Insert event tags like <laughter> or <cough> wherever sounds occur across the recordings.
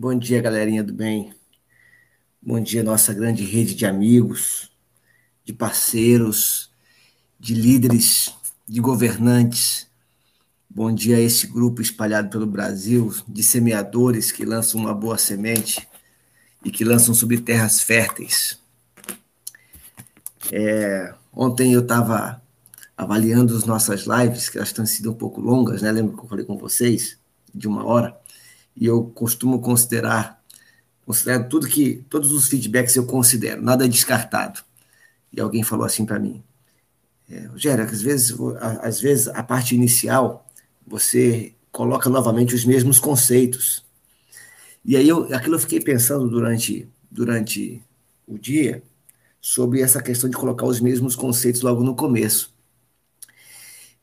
Bom dia, galerinha do bem. Bom dia, nossa grande rede de amigos, de parceiros, de líderes, de governantes. Bom dia a esse grupo espalhado pelo Brasil de semeadores que lançam uma boa semente e que lançam sobre terras férteis. É, ontem eu estava avaliando as nossas lives, que elas têm sido um pouco longas, né? Lembra que eu falei com vocês? De uma hora e eu costumo considerar, considero tudo que, todos os feedbacks eu considero, nada é descartado. E alguém falou assim para mim, é, Rogério, às vezes, às vezes a parte inicial você coloca novamente os mesmos conceitos. E aí eu, aquilo eu fiquei pensando durante, durante o dia sobre essa questão de colocar os mesmos conceitos logo no começo.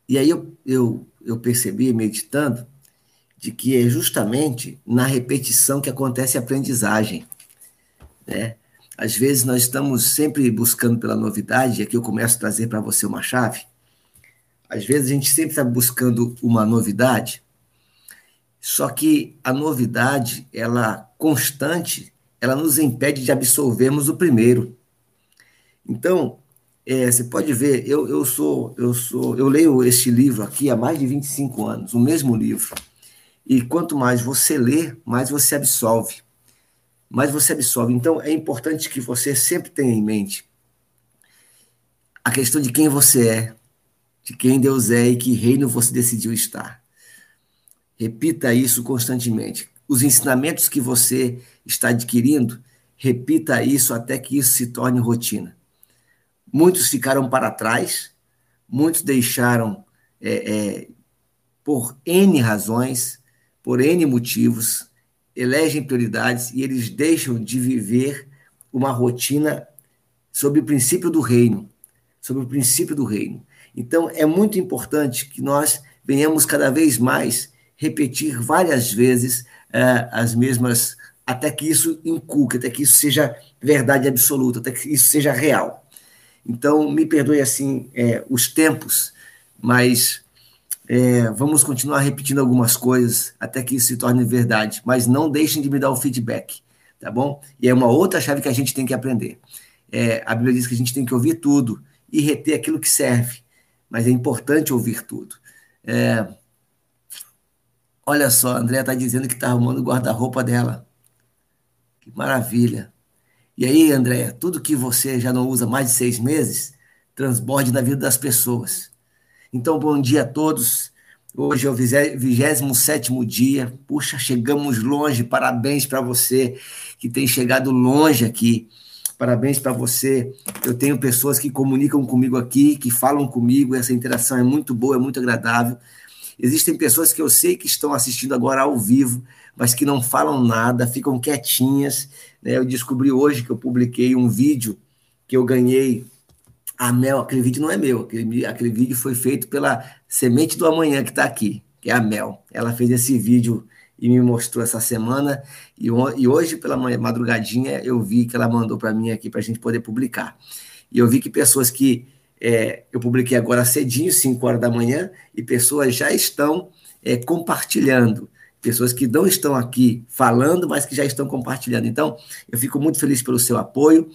E aí eu, eu, eu percebi, meditando, de que é justamente na repetição que acontece a aprendizagem. Né? Às vezes nós estamos sempre buscando pela novidade, e aqui eu começo a trazer para você uma chave. Às vezes a gente sempre está buscando uma novidade, só que a novidade, ela constante, ela nos impede de absorvermos o primeiro. Então, é, você pode ver, eu, eu sou, eu sou, eu leio este livro aqui há mais de 25 anos, o mesmo livro. E quanto mais você lê, mais você absolve. Mais você absorve. Então, é importante que você sempre tenha em mente a questão de quem você é, de quem Deus é e que reino você decidiu estar. Repita isso constantemente. Os ensinamentos que você está adquirindo, repita isso até que isso se torne rotina. Muitos ficaram para trás, muitos deixaram é, é, por N razões, por N motivos, elegem prioridades e eles deixam de viver uma rotina sob o princípio do reino, sobre o princípio do reino. Então, é muito importante que nós venhamos cada vez mais repetir várias vezes uh, as mesmas, até que isso inculque, até que isso seja verdade absoluta, até que isso seja real. Então, me perdoe assim é, os tempos, mas é, vamos continuar repetindo algumas coisas até que isso se torne verdade, mas não deixem de me dar o feedback, tá bom? E é uma outra chave que a gente tem que aprender. É, a Bíblia diz que a gente tem que ouvir tudo e reter aquilo que serve, mas é importante ouvir tudo. É, olha só, a Andrea está dizendo que está arrumando o guarda-roupa dela. Que maravilha. E aí, Andréia, tudo que você já não usa mais de seis meses, transborde na vida das pessoas. Então, bom dia a todos. Hoje é o 27 dia. Puxa, chegamos longe. Parabéns para você que tem chegado longe aqui. Parabéns para você. Eu tenho pessoas que comunicam comigo aqui, que falam comigo. Essa interação é muito boa, é muito agradável. Existem pessoas que eu sei que estão assistindo agora ao vivo, mas que não falam nada, ficam quietinhas. Né? Eu descobri hoje que eu publiquei um vídeo que eu ganhei a Mel, aquele vídeo não é meu, aquele, aquele vídeo foi feito pela Semente do Amanhã que está aqui, que é a Mel. Ela fez esse vídeo e me mostrou essa semana, e, e hoje, pela madrugadinha, eu vi que ela mandou para mim aqui para a gente poder publicar. E eu vi que pessoas que é, eu publiquei agora cedinho, 5 horas da manhã, e pessoas já estão é, compartilhando. Pessoas que não estão aqui falando, mas que já estão compartilhando. Então, eu fico muito feliz pelo seu apoio.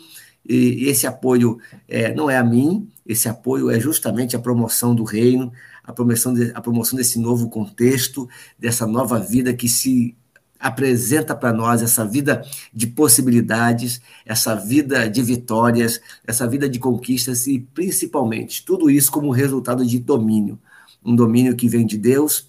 E esse apoio é, não é a mim, esse apoio é justamente a promoção do reino, a promoção, de, a promoção desse novo contexto, dessa nova vida que se apresenta para nós, essa vida de possibilidades, essa vida de vitórias, essa vida de conquistas e principalmente tudo isso como resultado de domínio. Um domínio que vem de Deus,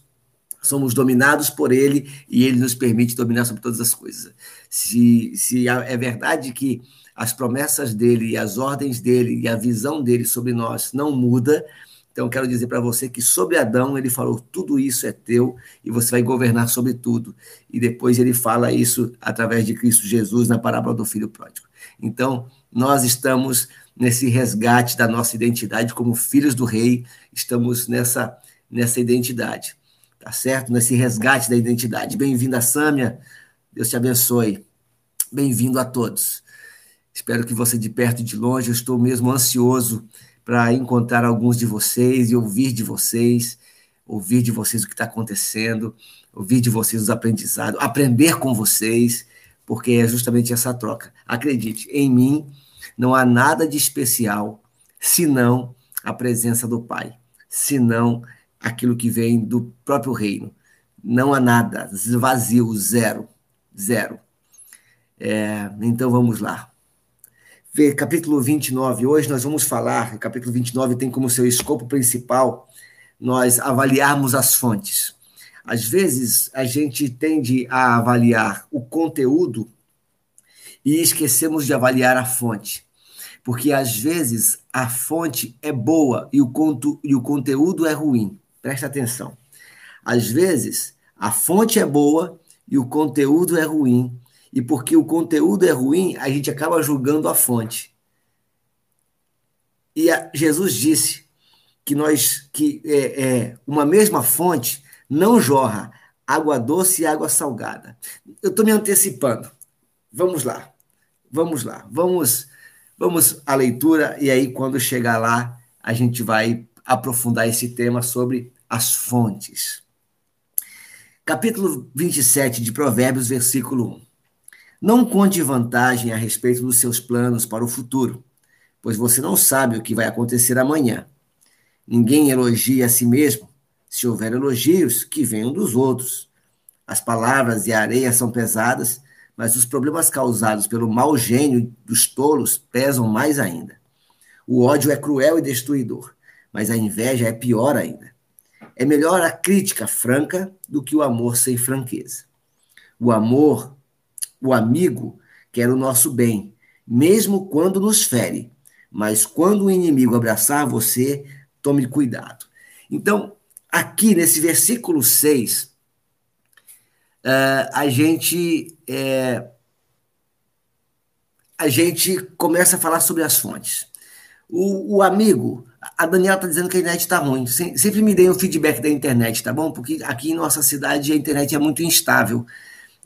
somos dominados por Ele e Ele nos permite dominar sobre todas as coisas. Se, se é verdade que as promessas dele e as ordens dele e a visão dele sobre nós não muda. Então, quero dizer para você que sobre Adão ele falou: tudo isso é teu e você vai governar sobre tudo. E depois ele fala isso através de Cristo Jesus na parábola do filho pródigo. Então, nós estamos nesse resgate da nossa identidade como filhos do rei, estamos nessa, nessa identidade, tá certo? Nesse resgate da identidade. Bem-vinda, Sâmia, Deus te abençoe. Bem-vindo a todos. Espero que você de perto e de longe, eu estou mesmo ansioso para encontrar alguns de vocês e ouvir de vocês. ouvir de vocês o que está acontecendo, ouvir de vocês os aprendizados, aprender com vocês, porque é justamente essa troca. Acredite, em mim não há nada de especial senão a presença do Pai, senão aquilo que vem do próprio reino. Não há nada, vazio, zero, zero. É, então vamos lá. Capítulo 29. Hoje nós vamos falar, capítulo 29 tem como seu escopo principal nós avaliarmos as fontes. Às vezes a gente tende a avaliar o conteúdo e esquecemos de avaliar a fonte. Porque às vezes a fonte é boa e o, conto, e o conteúdo é ruim. Presta atenção. Às vezes a fonte é boa e o conteúdo é ruim. E porque o conteúdo é ruim, a gente acaba julgando a fonte. E a, Jesus disse que nós que é, é, uma mesma fonte não jorra água doce e água salgada. Eu estou me antecipando. Vamos lá, vamos lá, vamos, vamos à leitura e aí quando chegar lá a gente vai aprofundar esse tema sobre as fontes. Capítulo 27 de Provérbios, versículo 1. Não conte vantagem a respeito dos seus planos para o futuro, pois você não sabe o que vai acontecer amanhã. Ninguém elogia a si mesmo. Se houver elogios, que venham dos outros. As palavras e a areia são pesadas, mas os problemas causados pelo mau gênio dos tolos pesam mais ainda. O ódio é cruel e destruidor, mas a inveja é pior ainda. É melhor a crítica franca do que o amor sem franqueza. O amor o amigo quer o nosso bem, mesmo quando nos fere. Mas quando o inimigo abraçar você, tome cuidado. Então, aqui nesse versículo 6, uh, eh, a gente. É, a gente começa a falar sobre as fontes. O, o amigo, a Daniela está dizendo que a internet está ruim. Sempre me deem o feedback da internet, tá bom? Porque aqui em nossa cidade a internet é muito instável.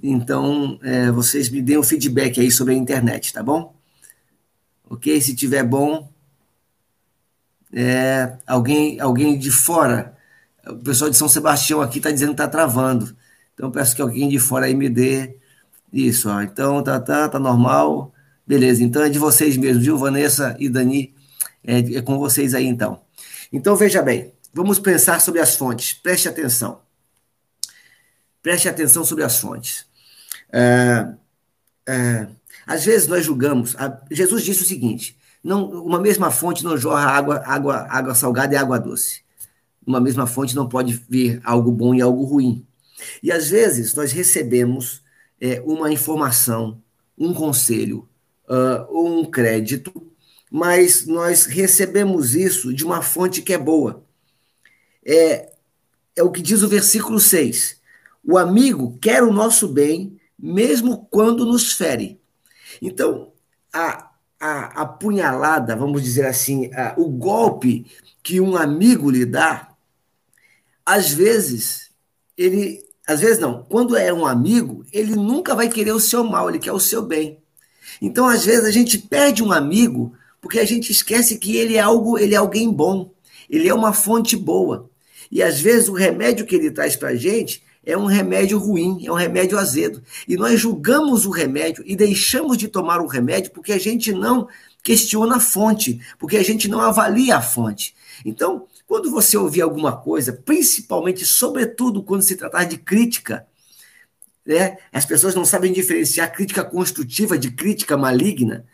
Então, é, vocês me deem um feedback aí sobre a internet, tá bom? Ok? Se tiver bom, é, alguém, alguém de fora, o pessoal de São Sebastião aqui está dizendo que está travando. Então, peço que alguém de fora aí me dê isso. Ó. Então, tá, tá, tá normal. Beleza, então é de vocês mesmo, viu, Vanessa e Dani? É, é com vocês aí, então. Então, veja bem, vamos pensar sobre as fontes. Preste atenção. Preste atenção sobre as fontes. É, é, às vezes nós julgamos. A, Jesus disse o seguinte: não, uma mesma fonte não jorra água, água, água salgada e água doce. Uma mesma fonte não pode vir algo bom e algo ruim. E às vezes nós recebemos é, uma informação, um conselho uh, ou um crédito, mas nós recebemos isso de uma fonte que é boa. É, é o que diz o versículo 6. O amigo quer o nosso bem, mesmo quando nos fere. Então, a, a, a punhalada, vamos dizer assim, a, o golpe que um amigo lhe dá, às vezes, ele. Às vezes não, quando é um amigo, ele nunca vai querer o seu mal, ele quer o seu bem. Então, às vezes, a gente perde um amigo porque a gente esquece que ele é algo, ele é alguém bom, ele é uma fonte boa. E às vezes o remédio que ele traz para a gente é um remédio ruim, é um remédio azedo. E nós julgamos o remédio e deixamos de tomar o remédio porque a gente não questiona a fonte, porque a gente não avalia a fonte. Então, quando você ouvir alguma coisa, principalmente, sobretudo quando se tratar de crítica, né? as pessoas não sabem diferenciar crítica construtiva de crítica maligna.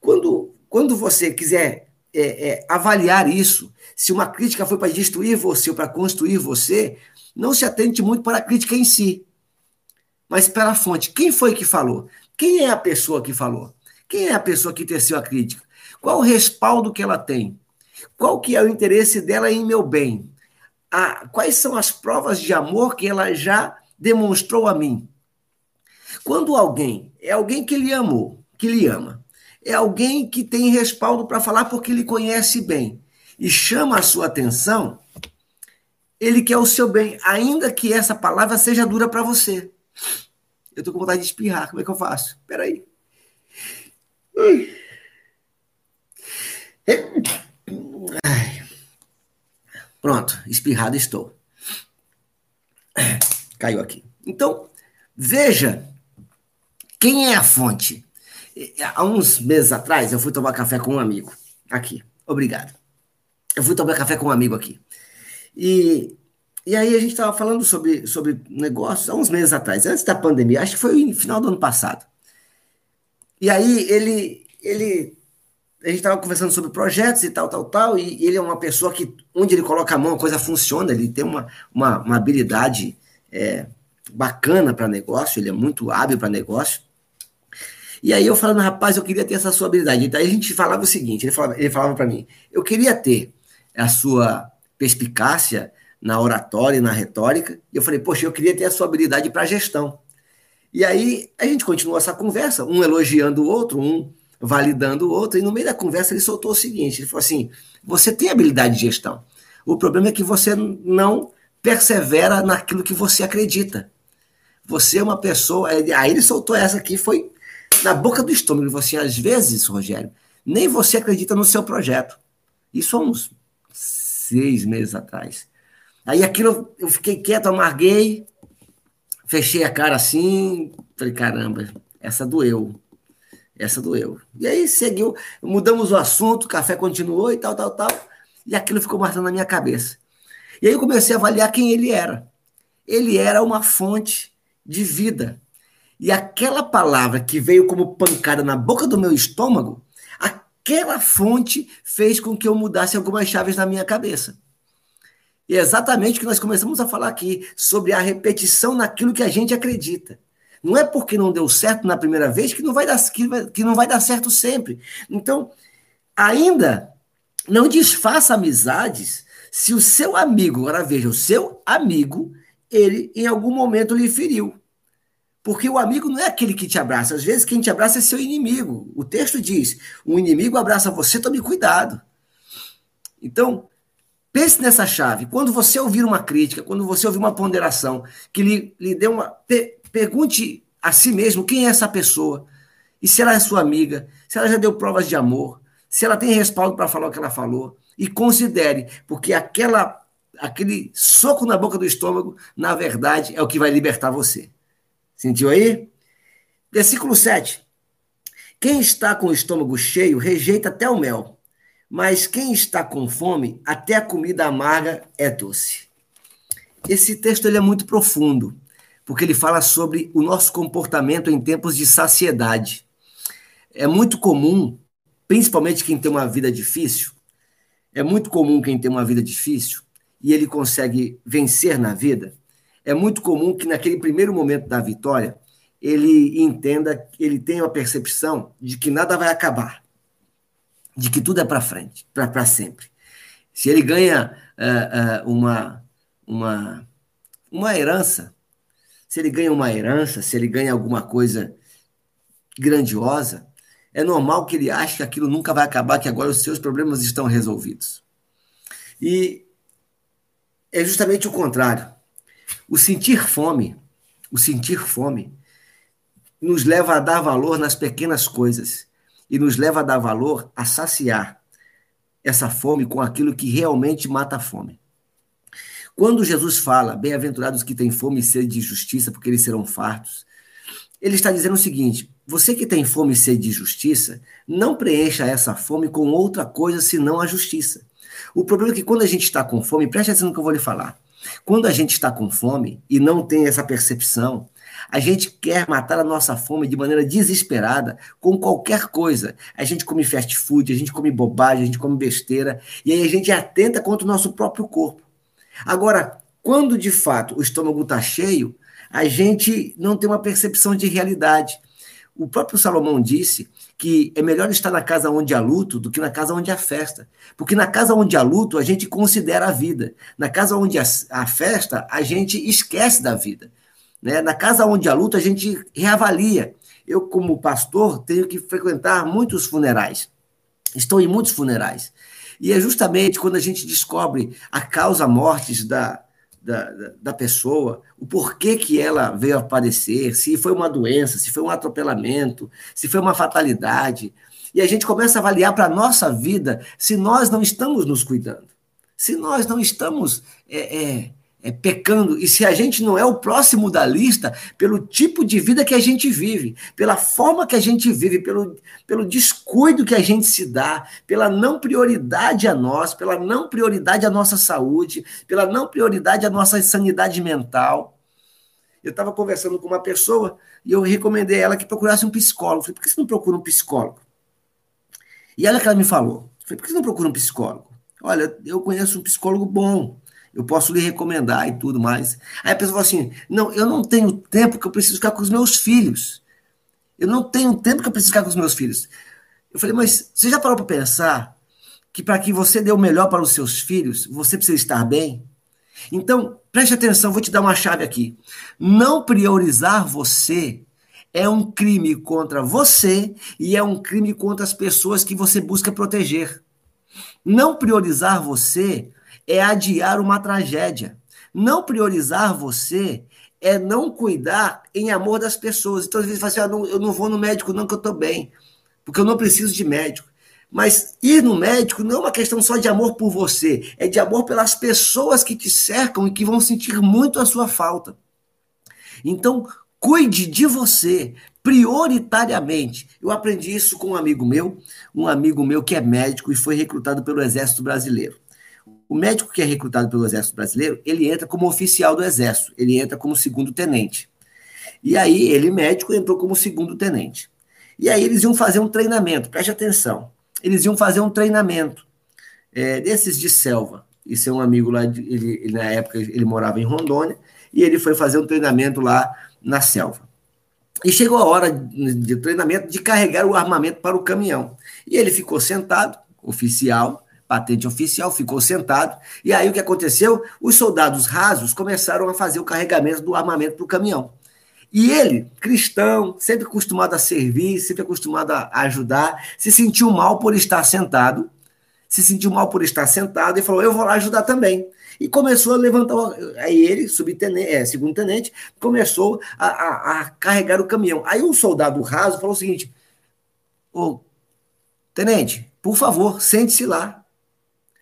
Quando, quando você quiser é, é, avaliar isso, se uma crítica foi para destruir você ou para construir você, não se atente muito para a crítica em si, mas para a fonte. Quem foi que falou? Quem é a pessoa que falou? Quem é a pessoa que teceu a crítica? Qual o respaldo que ela tem? Qual que é o interesse dela em meu bem? Ah, quais são as provas de amor que ela já demonstrou a mim? Quando alguém é alguém que lhe amou, que lhe ama, é alguém que tem respaldo para falar porque lhe conhece bem e chama a sua atenção, ele quer o seu bem, ainda que essa palavra seja dura para você. Eu tô com vontade de espirrar, como é que eu faço? Peraí. Ai. Pronto, espirrado estou. Caiu aqui. Então, veja quem é a fonte. Há uns meses atrás, eu fui tomar café com um amigo. Aqui, obrigado. Eu fui tomar café com um amigo aqui. E, e aí a gente estava falando sobre, sobre negócios há uns meses atrás, antes da pandemia, acho que foi no final do ano passado. E aí ele, ele a gente estava conversando sobre projetos e tal, tal, tal, e ele é uma pessoa que, onde ele coloca a mão, a coisa funciona, ele tem uma, uma, uma habilidade é, bacana para negócio, ele é muito hábil para negócio. E aí eu falando, rapaz, eu queria ter essa sua habilidade. Então a gente falava o seguinte, ele falava, ele falava para mim, eu queria ter a sua perspicácia na oratória e na retórica, e eu falei, poxa, eu queria ter a sua habilidade para gestão. E aí a gente continuou essa conversa, um elogiando o outro, um validando o outro, e no meio da conversa ele soltou o seguinte: ele falou assim: você tem habilidade de gestão. O problema é que você não persevera naquilo que você acredita. Você é uma pessoa. Aí ele soltou essa aqui, foi na boca do estômago. Ele falou assim: às vezes, Rogério, nem você acredita no seu projeto. Isso há uns seis meses atrás. Aí aquilo eu fiquei quieto, amarguei, fechei a cara assim, falei: caramba, essa doeu. Essa doeu. E aí seguiu, mudamos o assunto, o café continuou e tal, tal, tal. E aquilo ficou marcando na minha cabeça. E aí eu comecei a avaliar quem ele era. Ele era uma fonte de vida. E aquela palavra que veio como pancada na boca do meu estômago, aquela fonte fez com que eu mudasse algumas chaves na minha cabeça. E é exatamente o que nós começamos a falar aqui, sobre a repetição naquilo que a gente acredita. Não é porque não deu certo na primeira vez que não vai dar, que, que não vai dar certo sempre. Então, ainda não desfaça amizades se o seu amigo, agora veja, o seu amigo, ele em algum momento lhe feriu. Porque o amigo não é aquele que te abraça. Às vezes quem te abraça é seu inimigo. O texto diz: o inimigo abraça você, tome cuidado. Então, pense nessa chave. Quando você ouvir uma crítica, quando você ouvir uma ponderação que lhe, lhe dê uma. Pergunte a si mesmo quem é essa pessoa. E se ela é sua amiga, se ela já deu provas de amor, se ela tem respaldo para falar o que ela falou. E considere, porque aquela, aquele soco na boca do estômago, na verdade, é o que vai libertar você. Sentiu aí? Versículo 7. Quem está com o estômago cheio rejeita até o mel, mas quem está com fome, até a comida amarga é doce. Esse texto ele é muito profundo porque ele fala sobre o nosso comportamento em tempos de saciedade. É muito comum, principalmente quem tem uma vida difícil, é muito comum quem tem uma vida difícil e ele consegue vencer na vida. É muito comum que naquele primeiro momento da vitória ele entenda, ele tenha a percepção de que nada vai acabar, de que tudo é para frente, para sempre. Se ele ganha uh, uh, uma, uma, uma herança, se ele ganha uma herança, se ele ganha alguma coisa grandiosa, é normal que ele ache que aquilo nunca vai acabar, que agora os seus problemas estão resolvidos. E é justamente o contrário. O sentir fome, o sentir fome, nos leva a dar valor nas pequenas coisas e nos leva a dar valor a saciar essa fome com aquilo que realmente mata a fome. Quando Jesus fala, bem-aventurados que têm fome e sede de justiça, porque eles serão fartos, ele está dizendo o seguinte: você que tem fome e sede de justiça, não preencha essa fome com outra coisa senão a justiça. O problema é que quando a gente está com fome, preste atenção no que eu vou lhe falar. Quando a gente está com fome e não tem essa percepção, a gente quer matar a nossa fome de maneira desesperada com qualquer coisa. A gente come fast food, a gente come bobagem, a gente come besteira, e aí a gente atenta contra o nosso próprio corpo. Agora, quando de fato o estômago está cheio, a gente não tem uma percepção de realidade. O próprio Salomão disse que é melhor estar na casa onde há luto do que na casa onde há festa. Porque na casa onde há luto, a gente considera a vida. Na casa onde há festa, a gente esquece da vida. Né? Na casa onde há luto, a gente reavalia. Eu, como pastor, tenho que frequentar muitos funerais. Estou em muitos funerais. E é justamente quando a gente descobre a causa mortes da, da, da pessoa, o porquê que ela veio a padecer, se foi uma doença, se foi um atropelamento, se foi uma fatalidade. E a gente começa a avaliar para a nossa vida se nós não estamos nos cuidando, se nós não estamos é, é, é, pecando, e se a gente não é o próximo da lista, pelo tipo de vida que a gente vive, pela forma que a gente vive, pelo, pelo descuido que a gente se dá, pela não prioridade a nós, pela não prioridade à nossa saúde, pela não prioridade à nossa sanidade mental. Eu estava conversando com uma pessoa e eu recomendei a ela que procurasse um psicólogo. falei, por que você não procura um psicólogo? E que ela me falou. falei, por que você não procura um psicólogo? Olha, eu conheço um psicólogo bom eu posso lhe recomendar e tudo mais. Aí a pessoa fala assim: não, eu não tenho tempo que eu preciso ficar com os meus filhos. Eu não tenho tempo que eu preciso ficar com os meus filhos. Eu falei, mas você já parou para pensar que para que você dê o melhor para os seus filhos, você precisa estar bem? Então, preste atenção, vou te dar uma chave aqui. Não priorizar você é um crime contra você e é um crime contra as pessoas que você busca proteger. Não priorizar você é adiar uma tragédia. Não priorizar você é não cuidar em amor das pessoas. Então, às vezes, você fala assim, ah, eu não vou no médico não, que eu estou bem, porque eu não preciso de médico. Mas ir no médico não é uma questão só de amor por você, é de amor pelas pessoas que te cercam e que vão sentir muito a sua falta. Então, cuide de você prioritariamente. Eu aprendi isso com um amigo meu, um amigo meu que é médico e foi recrutado pelo Exército Brasileiro. O médico que é recrutado pelo Exército Brasileiro, ele entra como oficial do Exército, ele entra como segundo tenente. E aí, ele, médico, entrou como segundo tenente. E aí, eles iam fazer um treinamento, preste atenção. Eles iam fazer um treinamento é, desses de selva. Isso é um amigo lá, de, ele, na época, ele morava em Rondônia, e ele foi fazer um treinamento lá na selva. E chegou a hora de treinamento de carregar o armamento para o caminhão. E ele ficou sentado, oficial, patente oficial, ficou sentado. E aí o que aconteceu? Os soldados rasos começaram a fazer o carregamento do armamento para o caminhão. E ele, cristão, sempre acostumado a servir, sempre acostumado a ajudar, se sentiu mal por estar sentado, se sentiu mal por estar sentado e falou: Eu vou lá ajudar também. E começou a levantar. Aí ele, subtenente, é, segundo tenente, começou a, a, a, carregar o caminhão. Aí o soldado raso falou o seguinte: Ô, tenente, por favor, sente-se lá.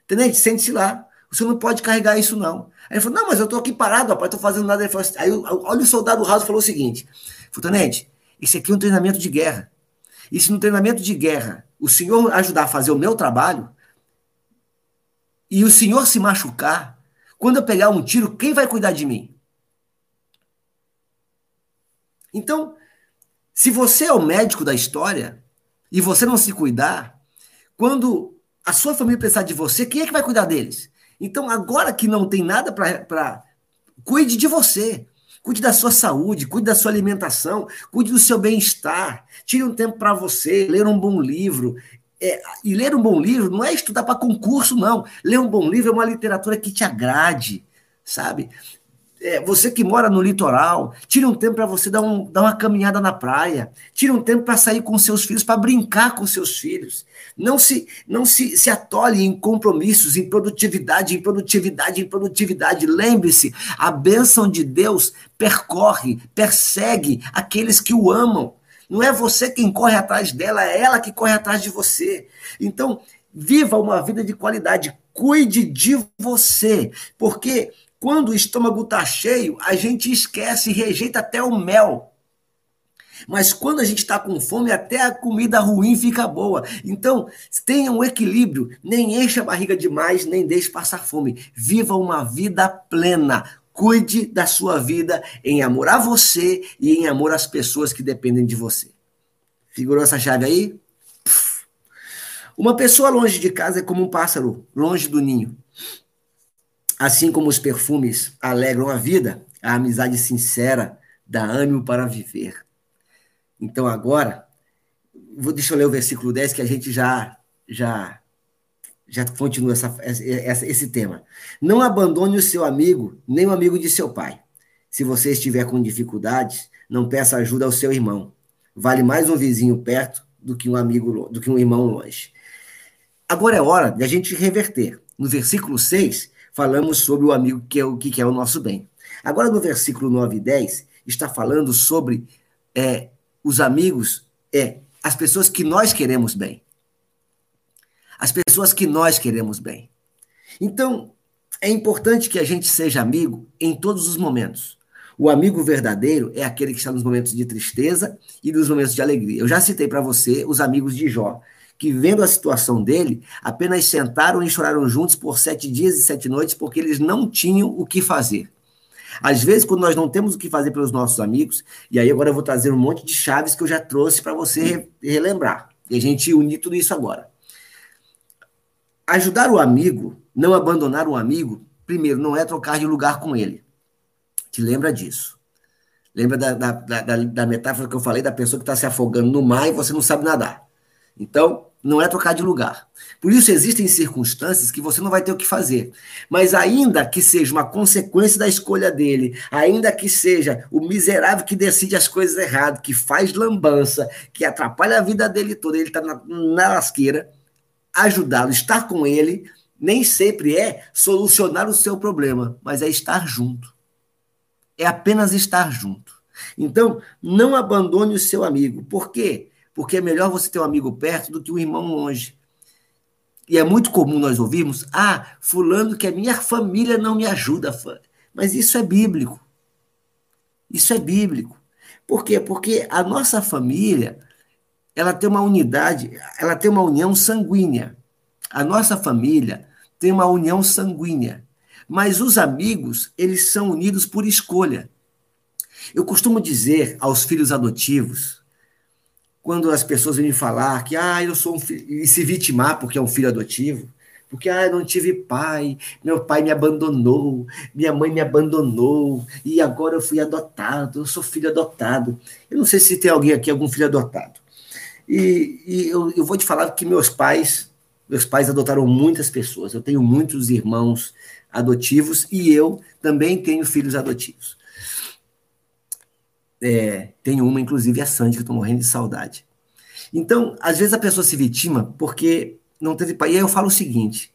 Tenente, sente-se lá. Você não pode carregar isso, não. Aí ele falou, não, mas eu estou aqui parado, rapaz, estou fazendo nada. Falou assim, aí olha o soldado raso falou o seguinte: falou, Tenente, isso aqui é um treinamento de guerra. E se no treinamento de guerra o senhor ajudar a fazer o meu trabalho, e o senhor se machucar, quando eu pegar um tiro, quem vai cuidar de mim? Então, se você é o médico da história e você não se cuidar, quando a sua família precisar de você, quem é que vai cuidar deles? Então, agora que não tem nada para. Cuide de você. Cuide da sua saúde, cuide da sua alimentação, cuide do seu bem-estar. Tire um tempo para você, ler um bom livro. É, e ler um bom livro não é estudar para concurso, não. Ler um bom livro é uma literatura que te agrade, sabe? É, você que mora no litoral, tire um tempo para você dar, um, dar uma caminhada na praia, tire um tempo para sair com seus filhos, para brincar com seus filhos. Não se não se, se atole em compromissos, em produtividade, em produtividade, em produtividade. Lembre-se, a bênção de Deus percorre, persegue aqueles que o amam. Não é você quem corre atrás dela, é ela que corre atrás de você. Então, viva uma vida de qualidade, cuide de você, porque quando o estômago está cheio, a gente esquece e rejeita até o mel. Mas quando a gente está com fome, até a comida ruim fica boa. Então, tenha um equilíbrio. Nem encha a barriga demais, nem deixe passar fome. Viva uma vida plena. Cuide da sua vida em amor a você e em amor às pessoas que dependem de você. Figurou essa chave aí? Uma pessoa longe de casa é como um pássaro longe do ninho. Assim como os perfumes alegram a vida, a amizade sincera dá ânimo para viver. Então agora, vou deixa eu ler o versículo 10 que a gente já já já continua essa, essa, esse tema. Não abandone o seu amigo, nem o amigo de seu pai. Se você estiver com dificuldades, não peça ajuda ao seu irmão. Vale mais um vizinho perto do que um amigo, do que um irmão longe. Agora é hora de a gente reverter. No versículo 6, falamos sobre o amigo que é o que é o nosso bem. Agora, no versículo 9 e 10, está falando sobre é, os amigos, é, as pessoas que nós queremos bem. As pessoas que nós queremos bem. Então, é importante que a gente seja amigo em todos os momentos. O amigo verdadeiro é aquele que está nos momentos de tristeza e nos momentos de alegria. Eu já citei para você os amigos de Jó, que vendo a situação dele, apenas sentaram e choraram juntos por sete dias e sete noites, porque eles não tinham o que fazer. Às vezes, quando nós não temos o que fazer pelos nossos amigos, e aí agora eu vou trazer um monte de chaves que eu já trouxe para você relembrar, e a gente unir tudo isso agora. Ajudar o amigo, não abandonar o amigo, primeiro, não é trocar de lugar com ele. Te lembra disso. Lembra da, da, da, da metáfora que eu falei da pessoa que está se afogando no mar e você não sabe nadar. Então, não é trocar de lugar. Por isso existem circunstâncias que você não vai ter o que fazer. Mas ainda que seja uma consequência da escolha dele, ainda que seja o miserável que decide as coisas erradas, que faz lambança, que atrapalha a vida dele toda, ele está na, na lasqueira, ajudá-lo, estar com ele, nem sempre é solucionar o seu problema, mas é estar junto. É apenas estar junto. Então, não abandone o seu amigo. Por quê? Porque é melhor você ter um amigo perto do que um irmão longe. E é muito comum nós ouvirmos: ah, fulano que a minha família não me ajuda. Mas isso é bíblico. Isso é bíblico. Por quê? Porque a nossa família, ela tem uma unidade, ela tem uma união sanguínea. A nossa família tem uma união sanguínea. Mas os amigos, eles são unidos por escolha. Eu costumo dizer aos filhos adotivos, quando as pessoas vêm falar que ah, eu sou um filho, e se vitimar porque é um filho adotivo, porque ah, eu não tive pai, meu pai me abandonou, minha mãe me abandonou, e agora eu fui adotado, eu sou filho adotado. Eu não sei se tem alguém aqui, algum filho adotado. E, e eu, eu vou te falar que meus pais, meus pais adotaram muitas pessoas. Eu tenho muitos irmãos adotivos e eu também tenho filhos adotivos. É, tenho uma, inclusive, a Sandy, que eu estou morrendo de saudade. Então, às vezes a pessoa se vitima porque não teve pai. E aí eu falo o seguinte: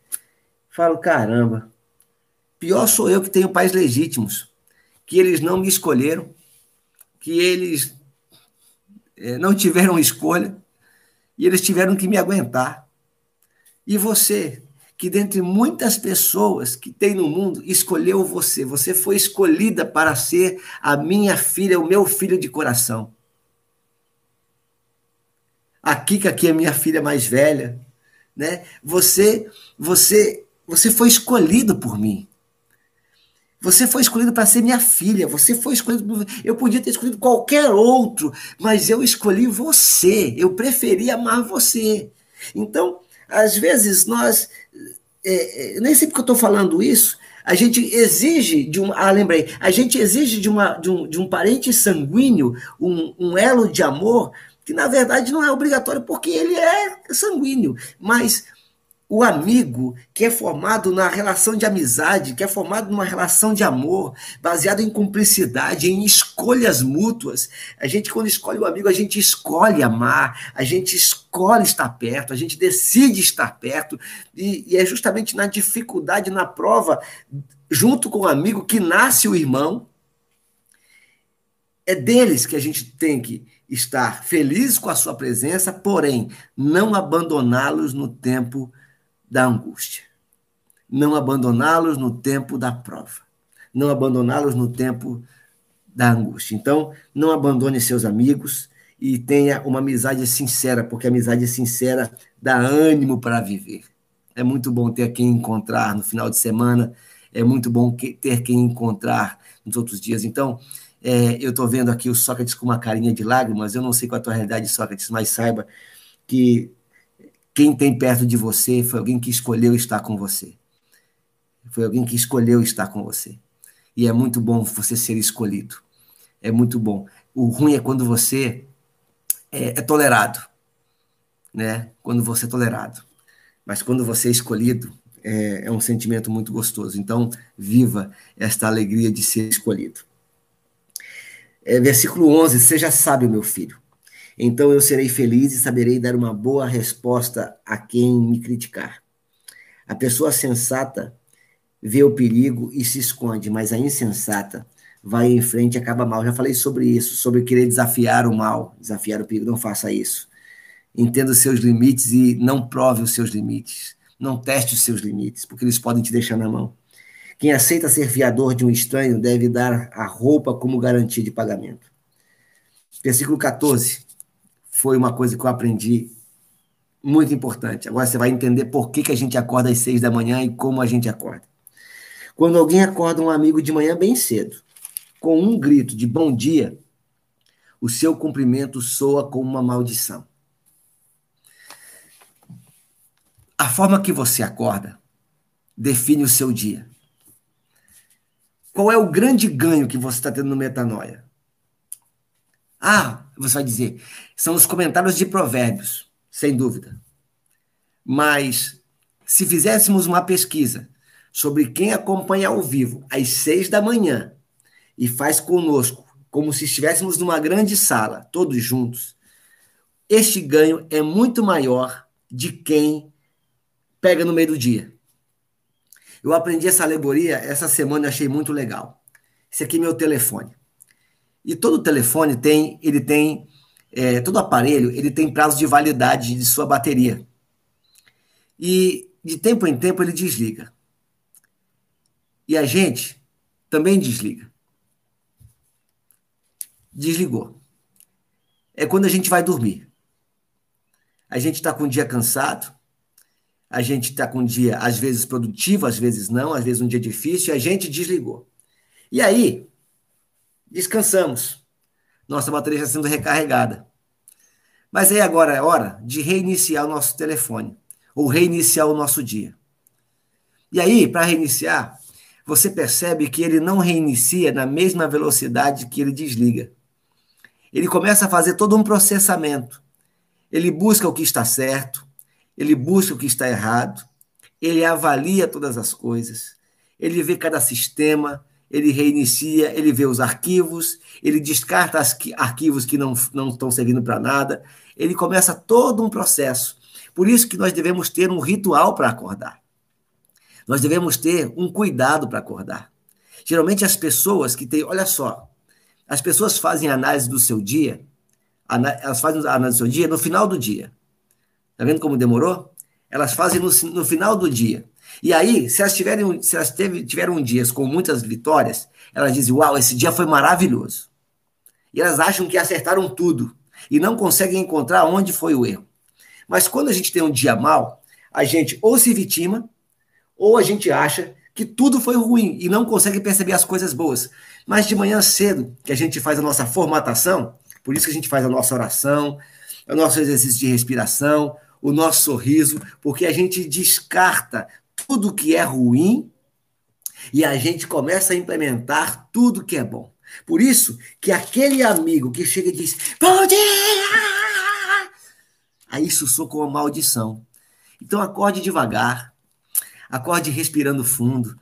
falo, caramba, pior sou eu que tenho pais legítimos, que eles não me escolheram, que eles é, não tiveram escolha e eles tiveram que me aguentar. E você, que dentre muitas pessoas que tem no mundo, escolheu você. Você foi escolhida para ser a minha filha, o meu filho de coração. A Kika, que é minha filha mais velha, né? Você, você, você foi escolhido por mim. Você foi escolhido para ser minha filha. Você foi escolhido. Eu podia ter escolhido qualquer outro, mas eu escolhi você. Eu preferi amar você. Então, às vezes nós, é, é nem sempre que eu estou falando isso, a gente exige de um, ah, lembrei, a gente exige de, uma, de, um, de um parente sanguíneo um, um elo de amor que na verdade não é obrigatório porque ele é sanguíneo, mas o amigo que é formado na relação de amizade, que é formado numa relação de amor, baseado em cumplicidade, em escolhas mútuas. A gente, quando escolhe o amigo, a gente escolhe amar, a gente escolhe estar perto, a gente decide estar perto, e, e é justamente na dificuldade, na prova, junto com o amigo, que nasce o irmão. É deles que a gente tem que estar feliz com a sua presença, porém, não abandoná-los no tempo da angústia. Não abandoná-los no tempo da prova. Não abandoná-los no tempo da angústia. Então, não abandone seus amigos e tenha uma amizade sincera, porque a amizade sincera dá ânimo para viver. É muito bom ter quem encontrar no final de semana, é muito bom ter quem encontrar nos outros dias. Então, é, eu estou vendo aqui o Sócrates com uma carinha de lágrimas, eu não sei qual é a tua realidade, Sócrates, mas saiba que quem tem perto de você foi alguém que escolheu estar com você. Foi alguém que escolheu estar com você. E é muito bom você ser escolhido. É muito bom. O ruim é quando você é, é tolerado, né? Quando você é tolerado. Mas quando você é escolhido, é, é um sentimento muito gostoso. Então, viva esta alegria de ser escolhido. É, versículo 11: Seja sábio, meu filho então eu serei feliz e saberei dar uma boa resposta a quem me criticar. A pessoa sensata vê o perigo e se esconde, mas a insensata vai em frente e acaba mal. Já falei sobre isso, sobre querer desafiar o mal, desafiar o perigo. Não faça isso. Entenda os seus limites e não prove os seus limites. Não teste os seus limites, porque eles podem te deixar na mão. Quem aceita ser fiador de um estranho deve dar a roupa como garantia de pagamento. Versículo 14 foi uma coisa que eu aprendi muito importante. Agora você vai entender por que, que a gente acorda às seis da manhã e como a gente acorda. Quando alguém acorda um amigo de manhã bem cedo, com um grito de bom dia, o seu cumprimento soa como uma maldição. A forma que você acorda define o seu dia. Qual é o grande ganho que você está tendo no metanoia? Ah, você vai dizer, são os comentários de provérbios, sem dúvida. Mas se fizéssemos uma pesquisa sobre quem acompanha ao vivo às seis da manhã e faz conosco como se estivéssemos numa grande sala, todos juntos, este ganho é muito maior de quem pega no meio do dia. Eu aprendi essa alegoria essa semana e achei muito legal. Esse aqui é meu telefone. E todo telefone tem, ele tem, é, todo aparelho, ele tem prazo de validade de sua bateria. E de tempo em tempo ele desliga. E a gente também desliga desligou. É quando a gente vai dormir. A gente está com um dia cansado, a gente está com um dia, às vezes, produtivo, às vezes não, às vezes um dia difícil, e a gente desligou. E aí, descansamos. Nossa bateria está sendo recarregada. Mas aí agora é hora de reiniciar o nosso telefone, ou reiniciar o nosso dia. E aí, para reiniciar, você percebe que ele não reinicia na mesma velocidade que ele desliga ele começa a fazer todo um processamento. Ele busca o que está certo, ele busca o que está errado, ele avalia todas as coisas, ele vê cada sistema, ele reinicia, ele vê os arquivos, ele descarta os arquivos que não, não estão servindo para nada, ele começa todo um processo. Por isso que nós devemos ter um ritual para acordar. Nós devemos ter um cuidado para acordar. Geralmente as pessoas que têm, olha só, as pessoas fazem análise do seu dia, elas fazem a análise do seu dia no final do dia. Tá vendo como demorou? Elas fazem no, no final do dia. E aí, se elas, tiverem, se elas tiveram dias com muitas vitórias, elas dizem: Uau, esse dia foi maravilhoso. E elas acham que acertaram tudo e não conseguem encontrar onde foi o erro. Mas quando a gente tem um dia mal, a gente ou se vitima, ou a gente acha que tudo foi ruim e não consegue perceber as coisas boas. Mas de manhã cedo, que a gente faz a nossa formatação, por isso que a gente faz a nossa oração, o nosso exercício de respiração, o nosso sorriso, porque a gente descarta tudo que é ruim e a gente começa a implementar tudo que é bom. Por isso que aquele amigo que chega e diz: Bom dia! Aí isso soa como uma maldição. Então acorde devagar, Acorde respirando fundo.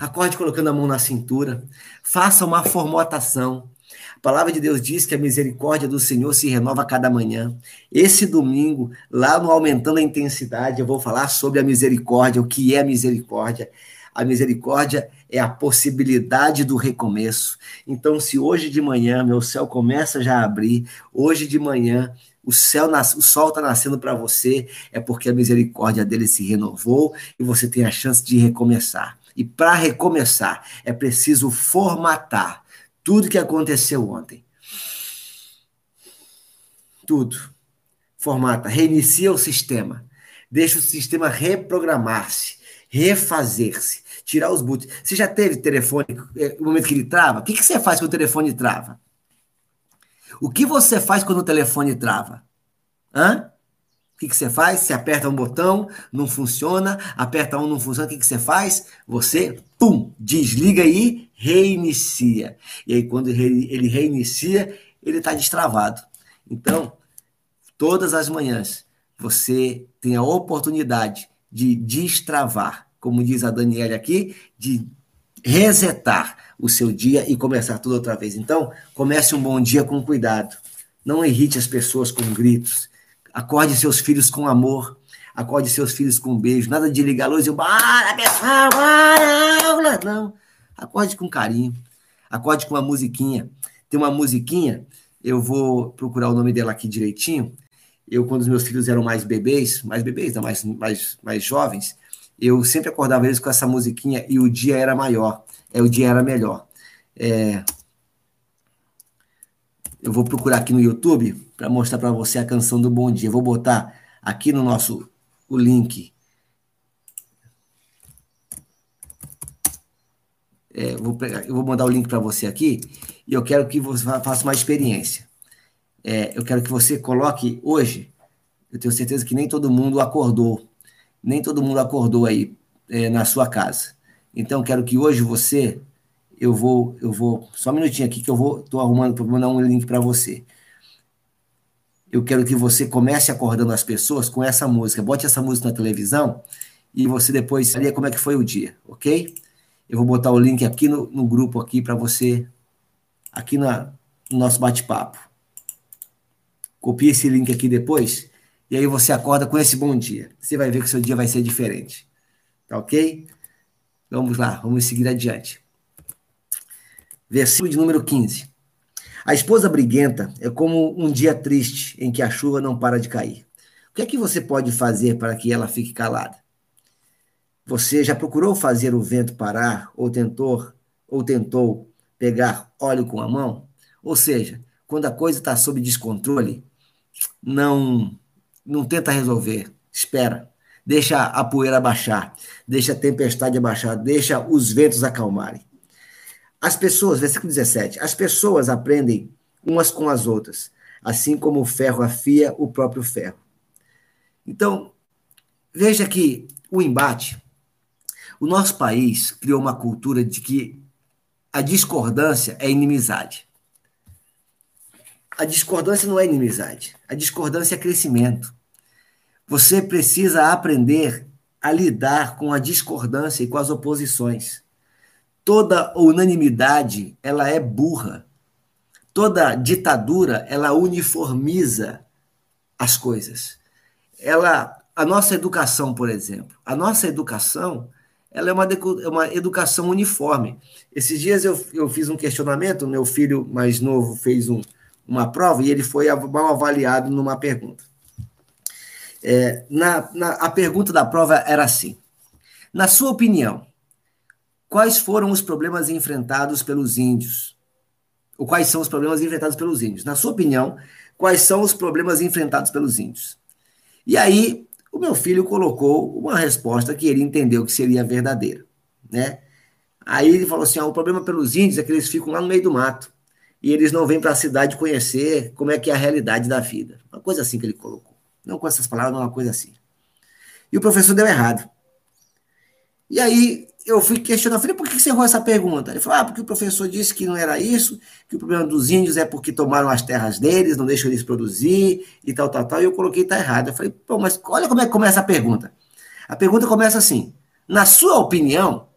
Acorde colocando a mão na cintura. Faça uma formatação. A palavra de Deus diz que a misericórdia do Senhor se renova a cada manhã. Esse domingo, lá no Aumentando a Intensidade, eu vou falar sobre a misericórdia, o que é a misericórdia. A misericórdia é a possibilidade do recomeço. Então, se hoje de manhã meu céu começa já a abrir, hoje de manhã o céu, o sol está nascendo para você, é porque a misericórdia dele se renovou e você tem a chance de recomeçar. E para recomeçar, é preciso formatar tudo que aconteceu ontem. Tudo. Formata, reinicia o sistema. Deixa o sistema reprogramar-se, refazer-se, tirar os boots. Você já teve telefone, é, no momento que ele trava? O que, que você faz quando o telefone trava? O que você faz quando o telefone trava? Hã? O que, que você faz? Você aperta um botão, não funciona, aperta um, não funciona, o que, que você faz? Você, pum, desliga e reinicia. E aí, quando ele reinicia, ele está destravado. Então, todas as manhãs, você tem a oportunidade de destravar, como diz a Daniela aqui, de resetar o seu dia e começar tudo outra vez. Então, comece um bom dia com cuidado. Não irrite as pessoas com gritos. Acorde seus filhos com amor. Acorde seus filhos com um beijo. Nada de ligar a luz e bora, pessoal, bora! Não. Acorde com carinho. Acorde com uma musiquinha. Tem uma musiquinha, eu vou procurar o nome dela aqui direitinho. Eu, quando os meus filhos eram mais bebês, mais bebês, não, mais, mais, mais jovens, eu sempre acordava eles com essa musiquinha e o dia era maior, é o dia era melhor. É... Eu vou procurar aqui no YouTube para mostrar para você a canção do Bom Dia. vou botar aqui no nosso o link. É, vou pegar, eu vou mandar o link para você aqui e eu quero que você faça uma experiência. É, eu quero que você coloque hoje. Eu tenho certeza que nem todo mundo acordou, nem todo mundo acordou aí é, na sua casa. Então, quero que hoje você, eu vou, eu vou, só um minutinho aqui que eu vou, estou arrumando para mandar um link para você eu quero que você comece acordando as pessoas com essa música. Bote essa música na televisão e você depois saber como é que foi o dia, ok? Eu vou botar o link aqui no, no grupo aqui para você, aqui na, no nosso bate-papo. Copie esse link aqui depois e aí você acorda com esse bom dia. Você vai ver que seu dia vai ser diferente. Tá ok? Vamos lá, vamos seguir adiante. Versículo de número 15. A esposa briguenta é como um dia triste em que a chuva não para de cair. O que é que você pode fazer para que ela fique calada? Você já procurou fazer o vento parar ou tentou ou tentou pegar óleo com a mão? Ou seja, quando a coisa está sob descontrole, não não tenta resolver, espera, deixa a poeira baixar, deixa a tempestade abaixar, deixa os ventos acalmarem. As pessoas, versículo 17, as pessoas aprendem umas com as outras, assim como o ferro afia o próprio ferro. Então, veja que o embate, o nosso país criou uma cultura de que a discordância é inimizade. A discordância não é inimizade, a discordância é crescimento. Você precisa aprender a lidar com a discordância e com as oposições toda unanimidade ela é burra. Toda ditadura ela uniformiza as coisas. Ela, a nossa educação, por exemplo, a nossa educação ela é uma, é uma educação uniforme. Esses dias eu, eu fiz um questionamento, meu filho mais novo fez um, uma prova e ele foi mal avaliado numa pergunta. É, na, na, a pergunta da prova era assim: na sua opinião, Quais foram os problemas enfrentados pelos índios? Ou quais são os problemas enfrentados pelos índios? Na sua opinião, quais são os problemas enfrentados pelos índios? E aí, o meu filho colocou uma resposta que ele entendeu que seria verdadeira, né? Aí ele falou assim: ah, o problema pelos índios é que eles ficam lá no meio do mato e eles não vêm para a cidade conhecer como é que é a realidade da vida. Uma coisa assim que ele colocou. Não com essas palavras, mas uma coisa assim. E o professor deu errado. E aí eu fui questionar, falei, por que você errou essa pergunta? Ele falou, ah, porque o professor disse que não era isso, que o problema dos índios é porque tomaram as terras deles, não deixam eles produzir e tal, tal, tal, e eu coloquei tá errado. Eu falei, pô, mas olha como é que começa a pergunta. A pergunta começa assim, na sua opinião,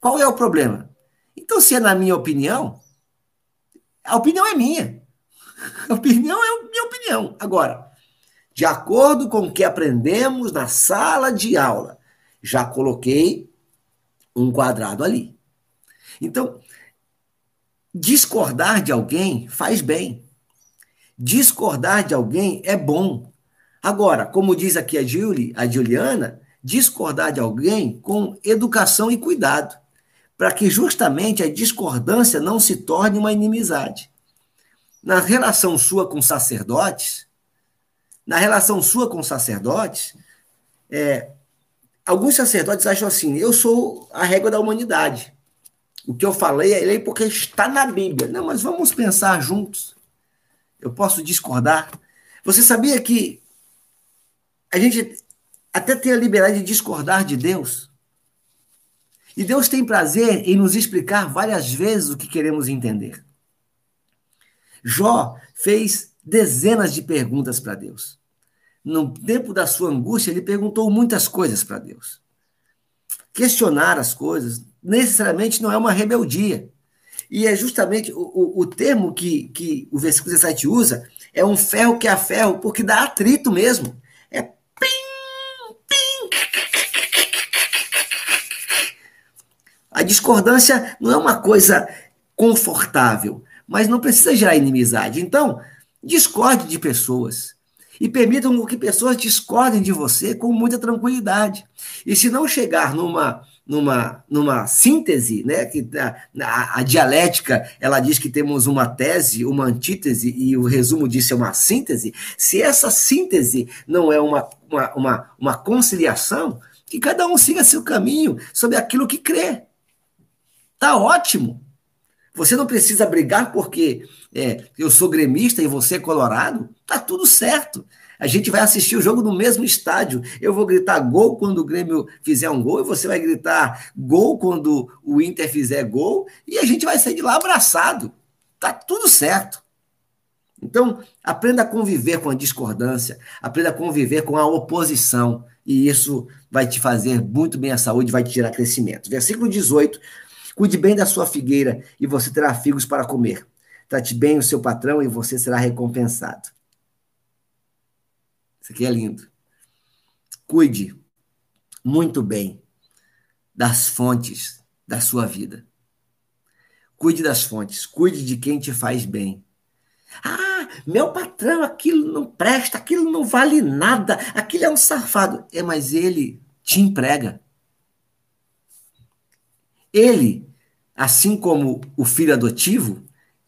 qual é o problema? Então, se é na minha opinião, a opinião é minha. <laughs> A opinião é a minha opinião. Agora, de acordo com o que aprendemos na sala de aula, já coloquei um quadrado ali. Então, discordar de alguém faz bem. Discordar de alguém é bom. Agora, como diz aqui a, Julie, a Juliana, discordar de alguém com educação e cuidado, para que justamente a discordância não se torne uma inimizade. Na relação sua com sacerdotes, na relação sua com sacerdotes, é, Alguns sacerdotes acham assim: eu sou a régua da humanidade. O que eu falei é lei porque está na Bíblia. Não, mas vamos pensar juntos. Eu posso discordar. Você sabia que a gente até tem a liberdade de discordar de Deus? E Deus tem prazer em nos explicar várias vezes o que queremos entender. Jó fez dezenas de perguntas para Deus no tempo da sua angústia, ele perguntou muitas coisas para Deus. Questionar as coisas necessariamente não é uma rebeldia. E é justamente o, o, o termo que, que o versículo 17 usa é um ferro que é ferro, porque dá atrito mesmo. É pim, pim. A discordância não é uma coisa confortável, mas não precisa gerar inimizade. Então, discorde de pessoas E permitam que pessoas discordem de você com muita tranquilidade. E se não chegar numa numa, numa síntese, né? Que a, a, a, dialética ela diz que temos uma tese, uma antítese, e o resumo disso é uma síntese. Se essa síntese não é uma, uma, uma, uma conciliação, que cada um siga seu caminho sobre aquilo que crê. Tá ótimo. Você não precisa brigar porque é, eu sou gremista e você é colorado. Tá tudo certo. A gente vai assistir o jogo no mesmo estádio. Eu vou gritar gol quando o Grêmio fizer um gol, e você vai gritar gol quando o Inter fizer gol, e a gente vai sair de lá abraçado. Tá tudo certo. Então, aprenda a conviver com a discordância, aprenda a conviver com a oposição, e isso vai te fazer muito bem à saúde, vai te tirar crescimento. Versículo 18: Cuide bem da sua figueira, e você terá figos para comer. Trate bem o seu patrão, e você será recompensado. Isso aqui é lindo. Cuide muito bem das fontes da sua vida. Cuide das fontes, cuide de quem te faz bem. Ah, meu patrão, aquilo não presta, aquilo não vale nada, aquilo é um safado. É, mas ele te emprega. Ele, assim como o filho adotivo,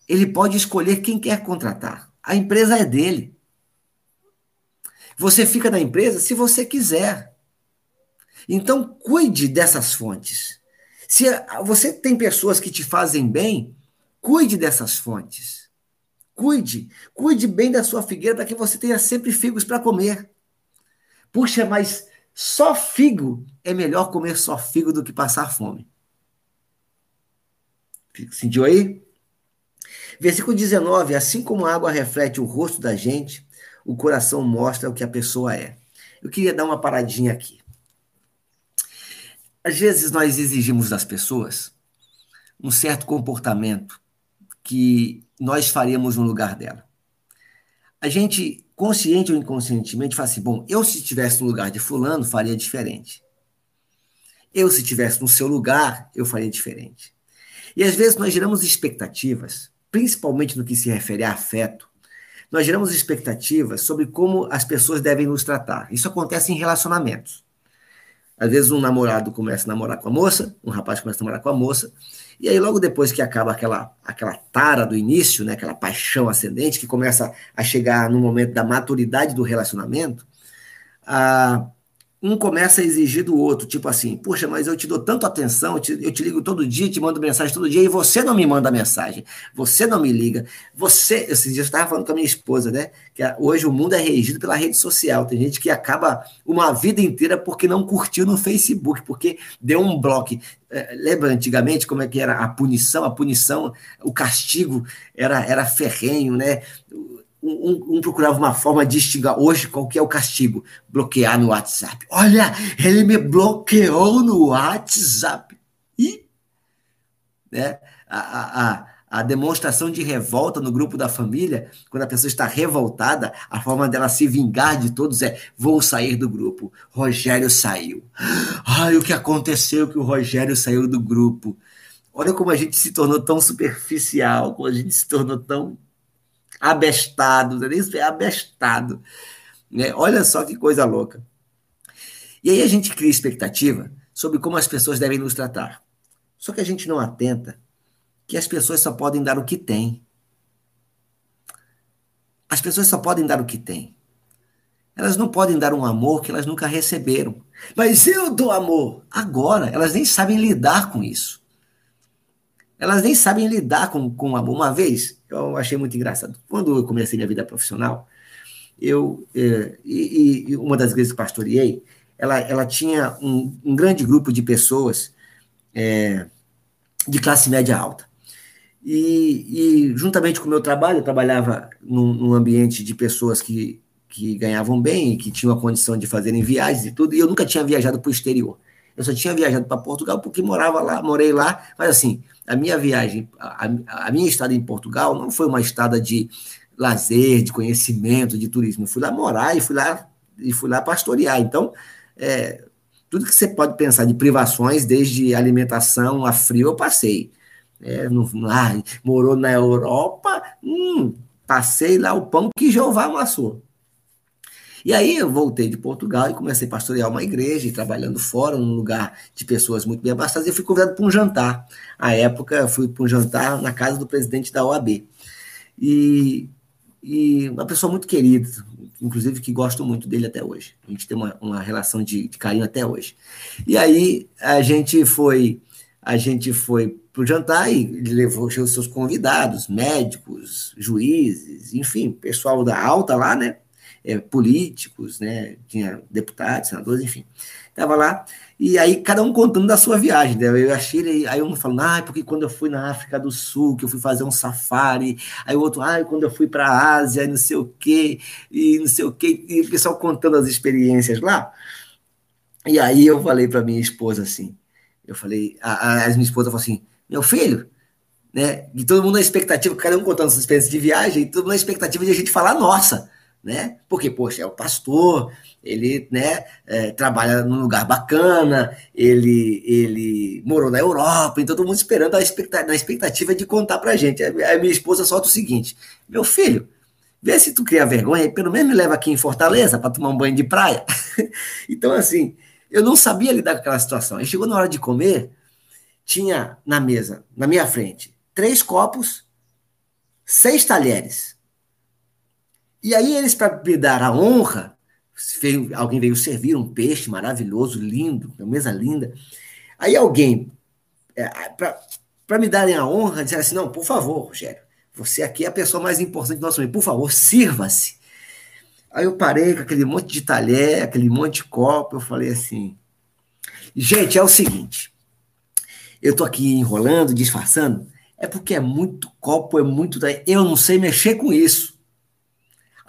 ele pode escolher quem quer contratar. A empresa é dele. Você fica na empresa se você quiser. Então, cuide dessas fontes. Se você tem pessoas que te fazem bem, cuide dessas fontes. Cuide, cuide bem da sua figueira para que você tenha sempre figos para comer. Puxa, mas só figo é melhor comer só figo do que passar fome. Sentiu aí? Versículo 19: Assim como a água reflete o rosto da gente, o coração mostra o que a pessoa é. Eu queria dar uma paradinha aqui. Às vezes nós exigimos das pessoas um certo comportamento que nós faríamos no lugar dela. A gente, consciente ou inconscientemente, fala assim: bom, eu se estivesse no lugar de Fulano, faria diferente. Eu, se estivesse no seu lugar, eu faria diferente. E às vezes nós geramos expectativas, principalmente no que se refere a afeto, nós geramos expectativas sobre como as pessoas devem nos tratar. Isso acontece em relacionamentos. Às vezes um namorado começa a namorar com a moça, um rapaz começa a namorar com a moça, e aí logo depois que acaba aquela, aquela tara do início, né, aquela paixão ascendente, que começa a chegar no momento da maturidade do relacionamento, a, um começa a exigir do outro, tipo assim, poxa, mas eu te dou tanto atenção, eu te, eu te, ligo todo dia, te mando mensagem todo dia, e você não me manda mensagem, você não me liga, você, esses dias eu estava falando com a minha esposa, né, que hoje o mundo é regido pela rede social, tem gente que acaba uma vida inteira porque não curtiu no Facebook, porque deu um bloco, é, lembra antigamente como é que era a punição, a punição, o castigo era, era ferrenho, né, um, um, procurava uma forma de instigar. Hoje, qual que é o castigo? Bloquear no WhatsApp. Olha, ele me bloqueou no WhatsApp. E né, a, a, a demonstração de revolta no grupo da família, quando a pessoa está revoltada, a forma dela se vingar de todos é: vou sair do grupo. Rogério saiu. Ai, o que aconteceu que o Rogério saiu do grupo? Olha como a gente se tornou tão superficial, como a gente se tornou tão abestado, não é isso? É abestado. Né? Olha só que coisa louca. E aí a gente cria expectativa sobre como as pessoas devem nos tratar. Só que a gente não atenta que as pessoas só podem dar o que têm. As pessoas só podem dar o que têm. Elas não podem dar um amor que elas nunca receberam. Mas eu dou amor. Agora, elas nem sabem lidar com isso. Elas nem sabem lidar com, com o amor. Uma vez, eu achei muito engraçado. Quando eu comecei minha vida profissional, eu é, e, e, uma das igrejas que pastoreei, ela, ela tinha um, um grande grupo de pessoas é, de classe média alta. E, e, juntamente com o meu trabalho, eu trabalhava num, num ambiente de pessoas que, que ganhavam bem, que tinham a condição de fazerem viagens e tudo, e eu nunca tinha viajado para o exterior. Eu só tinha viajado para Portugal porque morava lá, morei lá, mas assim, a minha viagem, a, a, minha estada em Portugal não foi uma estada de lazer, de conhecimento, de turismo. Eu fui lá morar e fui lá e fui lá pastorear. Então, é, tudo que você pode pensar de privações, desde alimentação a frio, eu passei. É, no, morou na Europa, hum, passei lá o pão que Jeová amassou. E aí eu voltei de Portugal e comecei a pastorear uma igreja e trabalhando fora, num lugar de pessoas muito bem abastadas. E eu fui convidado para um jantar. À época, eu fui para um jantar na casa do presidente da OAB. E, e uma pessoa muito querida, inclusive que gosto muito dele até hoje. A gente tem uma, uma relação de, de carinho até hoje. E aí a gente foi a gente foi para o jantar e levou os seus convidados, médicos, juízes, enfim, pessoal da alta lá, né? É, políticos, né? Tinha deputados, senadores, enfim. Estava lá, e aí cada um contando da sua viagem. Né? Eu achei, aí um falando, ah, porque quando eu fui na África do Sul, que eu fui fazer um safari, aí o outro, ah, quando eu fui para a Ásia, não sei o quê, e não sei o quê, e o pessoal contando as experiências lá. E aí eu falei para minha esposa assim, eu falei, a, a, minha esposa falou assim, meu filho, né? E todo mundo na expectativa, cada um contando suas experiências de viagem, todo mundo na expectativa de a gente falar nossa, né? Porque, poxa, é o pastor, ele, né, é, trabalha num lugar bacana, ele, ele morou na Europa, então todo mundo esperando a expectativa, na expectativa de contar pra gente. Aí minha esposa solta o seguinte: meu filho, vê se tu cria vergonha e pelo menos me leva aqui em Fortaleza para tomar um banho de praia. <laughs> então, assim, eu não sabia lidar com aquela situação. Aí chegou na hora de comer, tinha na mesa, na minha frente, três copos, seis talheres. E aí eles, para me dar a honra, veio, alguém veio servir um peixe maravilhoso, lindo, uma mesa linda. Aí alguém, é, para me darem a honra, disseram assim, não, por favor, Rogério, você aqui é a pessoa mais importante do nosso meio, por favor, sirva-se. Aí eu parei com aquele monte de talher, aquele monte de copo, eu falei assim, gente, é o seguinte, eu tô aqui enrolando, disfarçando, é porque é muito copo, é muito eu não sei mexer com isso.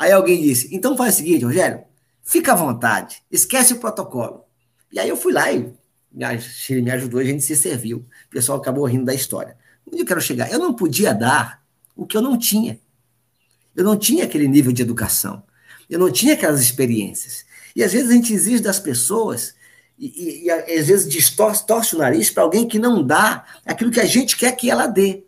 Aí alguém disse, então faz o seguinte, Rogério, fica à vontade, esquece o protocolo. E aí eu fui lá e ele me ajudou, a gente se serviu. O pessoal acabou rindo da história. Onde eu quero chegar? Eu não podia dar o que eu não tinha. Eu não tinha aquele nível de educação. Eu não tinha aquelas experiências. E às vezes a gente exige das pessoas, e, e, e às vezes distorce, torce o nariz para alguém que não dá aquilo que a gente quer que ela dê.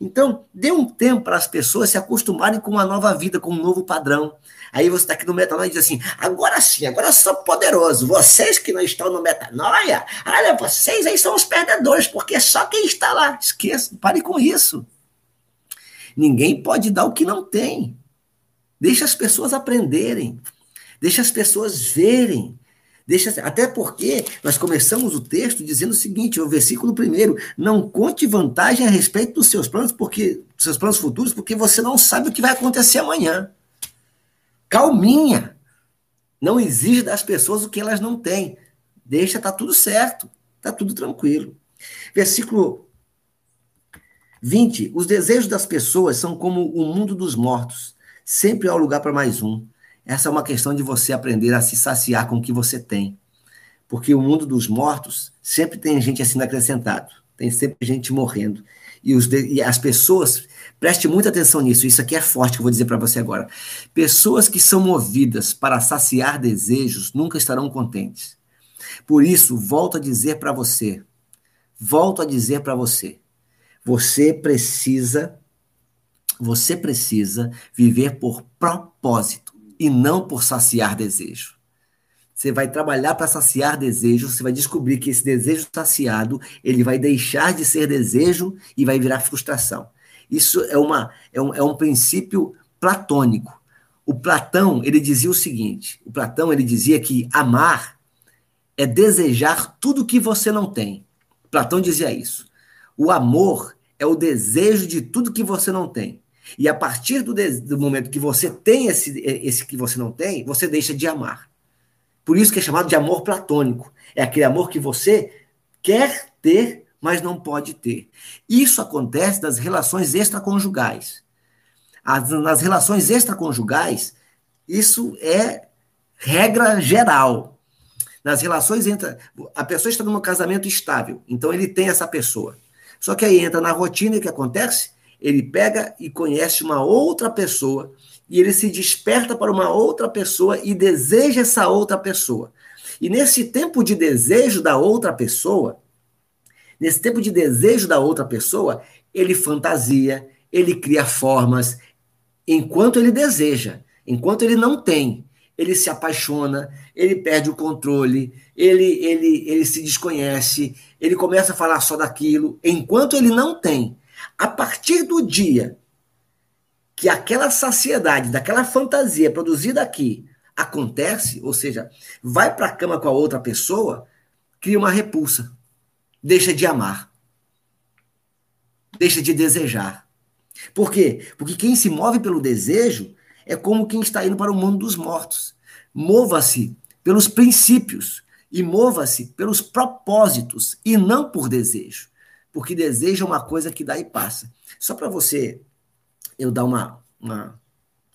Então, dê um tempo para as pessoas se acostumarem com uma nova vida, com um novo padrão. Aí você está aqui no metanoia e diz assim: agora sim, agora eu sou poderoso. Vocês que não estão no metanoia, olha, vocês aí são os perdedores, porque só quem está lá. Esqueça, pare com isso. Ninguém pode dar o que não tem. Deixa as pessoas aprenderem. Deixa as pessoas verem. Deixa, até porque nós começamos o texto dizendo o seguinte, o versículo primeiro, não conte vantagem a respeito dos seus planos, porque dos seus planos futuros, porque você não sabe o que vai acontecer amanhã. Calminha. Não exige das pessoas o que elas não têm. Deixa, tá tudo certo. Tá tudo tranquilo. Versículo 20. Os desejos das pessoas são como o mundo dos mortos Sempre há lugar para mais um. Essa é uma questão de você aprender a se saciar com o que você tem. Porque o mundo dos mortos sempre tem gente assim acrescentado. Tem sempre gente morrendo. E, os e as pessoas, preste muita atenção nisso, isso aqui é forte que eu vou dizer para você agora. Pessoas que são movidas para saciar desejos nunca estarão contentes. Por isso, volto a dizer para você, volto a dizer para você, você precisa você precisa viver por propósito e não por saciar desejo. Você vai trabalhar para saciar desejo, você vai descobrir que esse desejo saciado, ele vai deixar de ser desejo e vai virar frustração. Isso é, uma, é, um, é um princípio platônico. O Platão, ele dizia o seguinte, o Platão, ele dizia que amar é desejar tudo que você não tem. Platão dizia isso. O amor é o desejo de tudo que você não tem. E a partir do, do momento que você tem esse, esse que você não tem, você deixa de amar. Por isso que é chamado de amor platônico. É aquele amor que você quer ter, mas não pode ter. Isso acontece nas relações extraconjugais. As, nas relações extraconjugais, isso é regra geral. Nas relações entre. A pessoa está num casamento estável, então ele tem essa pessoa. Só que aí entra na rotina e o que acontece? Ele pega e conhece uma outra pessoa e ele se desperta para uma outra pessoa e deseja essa outra pessoa. E nesse tempo de desejo da outra pessoa, nesse tempo de desejo da outra pessoa, ele fantasia, ele cria formas, enquanto ele deseja, enquanto ele não tem. ele se apaixona, ele perde o controle, ele, ele, ele se desconhece, ele começa a falar só daquilo, enquanto ele não tem. A partir do dia que aquela saciedade, daquela fantasia produzida aqui acontece, ou seja, vai para a cama com a outra pessoa, cria uma repulsa, deixa de amar, deixa de desejar. Por quê? Porque quem se move pelo desejo é como quem está indo para o mundo dos mortos. Mova-se pelos princípios e mova-se pelos propósitos e não por desejo. Porque desejo é uma coisa que dá e passa. Só para você eu dar uma, uma,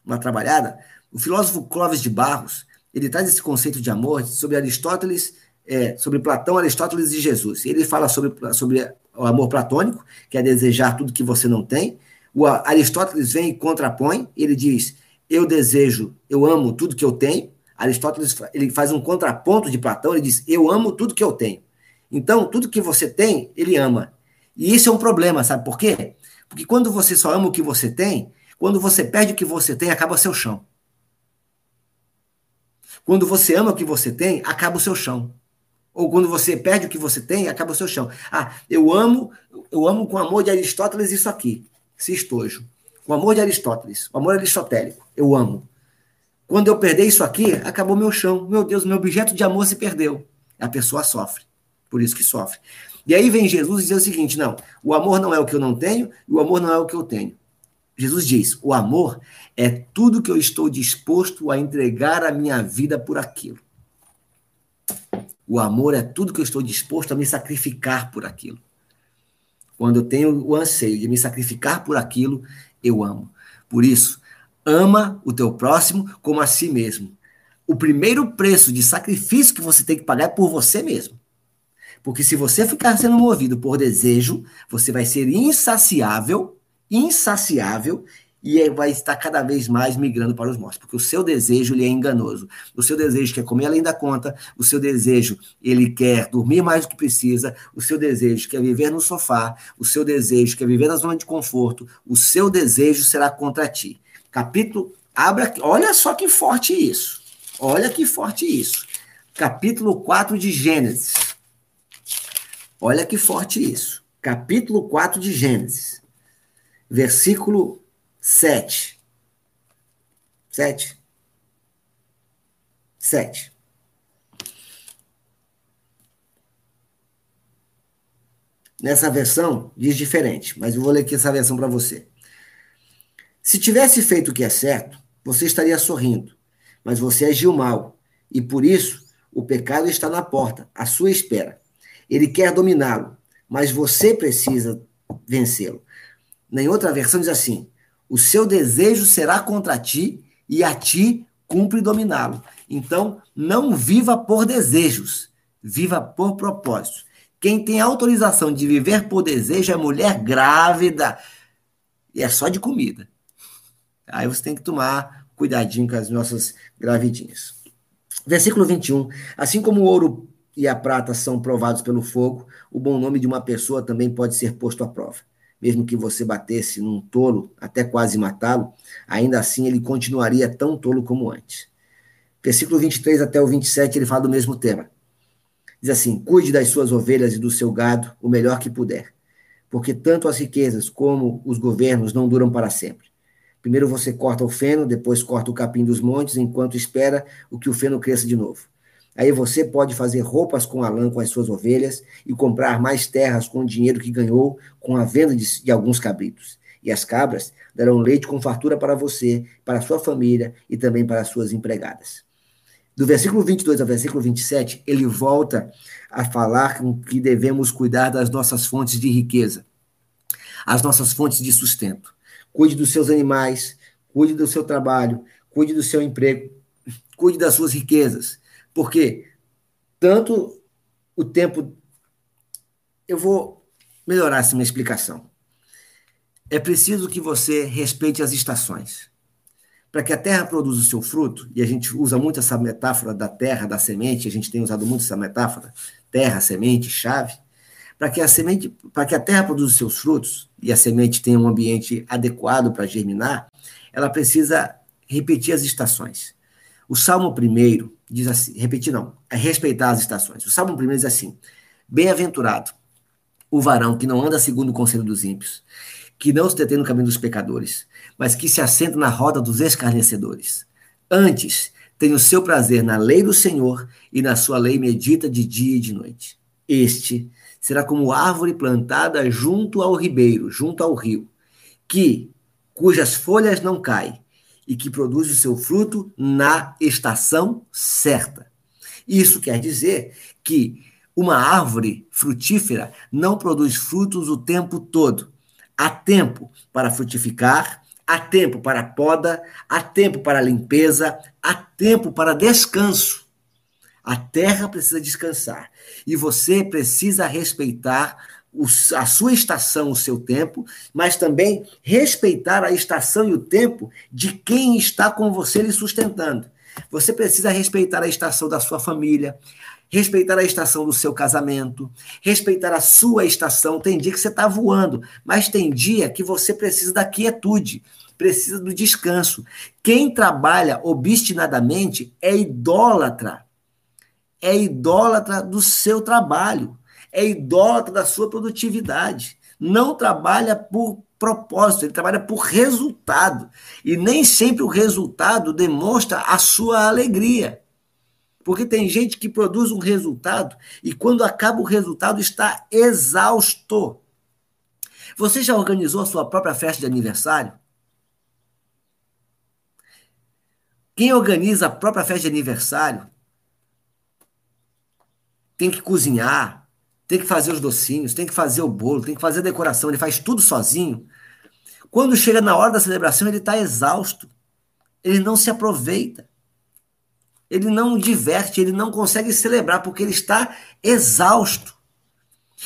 uma trabalhada, o filósofo Clóvis de Barros, ele traz esse conceito de amor sobre Aristóteles, é, sobre Platão, Aristóteles e Jesus. Ele fala sobre, sobre o amor platônico, que é desejar tudo que você não tem. O Aristóteles vem e contrapõe, ele diz: eu desejo, eu amo tudo que eu tenho. Aristóteles ele faz um contraponto de Platão, ele diz: eu amo tudo que eu tenho. Então, tudo que você tem, ele ama. E isso é um problema, sabe por quê? Porque quando você só ama o que você tem, quando você perde o que você tem, acaba o seu chão. Quando você ama o que você tem, acaba o seu chão. Ou quando você perde o que você tem, acaba o seu chão. Ah, eu amo, eu amo com amor de Aristóteles isso aqui, esse estojo. O amor de Aristóteles, o amor aristotélico, eu amo. Quando eu perder isso aqui, acabou meu chão. Meu Deus, meu objeto de amor se perdeu. A pessoa sofre. Por isso que sofre. E aí vem Jesus e diz o seguinte: não, o amor não é o que eu não tenho, e o amor não é o que eu tenho. Jesus diz: o amor é tudo que eu estou disposto a entregar a minha vida por aquilo. O amor é tudo que eu estou disposto a me sacrificar por aquilo. Quando eu tenho o anseio de me sacrificar por aquilo, eu amo. Por isso, ama o teu próximo como a si mesmo. O primeiro preço de sacrifício que você tem que pagar é por você mesmo. Porque se você ficar sendo movido por desejo, você vai ser insaciável, insaciável e vai estar cada vez mais migrando para os mortos, porque o seu desejo ele é enganoso. O seu desejo quer comer além da conta, o seu desejo ele quer dormir mais do que precisa, o seu desejo quer viver no sofá, o seu desejo quer viver na zona de conforto, o seu desejo será contra ti. Capítulo abra, olha só que forte isso. Olha que forte isso. Capítulo 4 de Gênesis. Olha que forte isso. Capítulo 4 de Gênesis. Versículo 7. 7. 7. Nessa versão diz diferente, mas eu vou ler aqui essa versão para você. Se tivesse feito o que é certo, você estaria sorrindo, mas você agiu mal, e por isso o pecado está na porta, à sua espera. Ele quer dominá-lo, mas você precisa vencê-lo. Em outra versão diz assim: o seu desejo será contra ti e a ti cumpre dominá-lo. Então, não viva por desejos, viva por propósitos. Quem tem autorização de viver por desejo é mulher grávida. E é só de comida. Aí você tem que tomar cuidadinho com as nossas gravidinhas. Versículo 21. Assim como o ouro e a prata são provados pelo fogo, o bom nome de uma pessoa também pode ser posto à prova mesmo que você batesse num tolo até quase matá-lo, ainda assim ele continuaria tão tolo como antes. Versículo 23 até o 27, ele fala do mesmo tema. Diz assim: Cuide das suas ovelhas e do seu gado o melhor que puder, porque tanto as riquezas como os governos não duram para sempre. Primeiro você corta o feno, depois corta o capim dos montes, enquanto espera o que o feno cresça de novo. Aí você pode fazer roupas com a lã com as suas ovelhas e comprar mais terras com o dinheiro que ganhou com a venda de, de alguns cabritos. E as cabras darão leite com fartura para você, para sua família e também para as suas empregadas. Do versículo 22 ao versículo 27, ele volta a falar que devemos cuidar das nossas fontes de riqueza, as nossas fontes de sustento. Cuide dos seus animais, cuide do seu trabalho, cuide do seu emprego, cuide das suas riquezas porque tanto o tempo. Eu vou melhorar essa minha explicação. É preciso que você respeite as estações. Para que a terra produza o seu fruto, e a gente usa muito essa metáfora da terra, da semente, a gente tem usado muito essa metáfora, terra, semente, chave, para que a semente, para que a terra produza seus frutos e a semente tenha um ambiente adequado para germinar, ela precisa repetir as estações. O Salmo primeiro diz assim, repetir não, é respeitar as estações. O Salmo primeiro diz assim: Bem-aventurado o varão que não anda segundo o conselho dos ímpios, que não se detém no caminho dos pecadores, mas que se assenta na roda dos escarnecedores. Antes, tem o seu prazer na lei do Senhor e na sua lei medita de dia e de noite. Este será como árvore plantada junto ao ribeiro, junto ao rio, que cujas folhas não caem e que produz o seu fruto na estação certa. Isso quer dizer que uma árvore frutífera não produz frutos o tempo todo. Há tempo para frutificar, há tempo para poda, há tempo para limpeza, há tempo para descanso. A terra precisa descansar e você precisa respeitar a sua estação, o seu tempo, mas também respeitar a estação e o tempo de quem está com você lhe sustentando. Você precisa respeitar a estação da sua família, respeitar a estação do seu casamento, respeitar a sua estação. Tem dia que você está voando, mas tem dia que você precisa da quietude, precisa do descanso. Quem trabalha obstinadamente é idólatra. É idólatra do seu trabalho, é idólatra da sua produtividade. Não trabalha por propósito, ele trabalha por resultado. E nem sempre o resultado demonstra a sua alegria. Porque tem gente que produz um resultado e quando acaba o resultado está exausto. Você já organizou a sua própria festa de aniversário? Quem organiza a própria festa de aniversário tem que cozinhar, tem que fazer os docinhos, tem que fazer o bolo, tem que fazer a decoração, ele faz tudo sozinho. Quando chega na hora da celebração, ele está exausto, ele não se aproveita ele não diverte, ele não consegue celebrar, porque ele está exausto.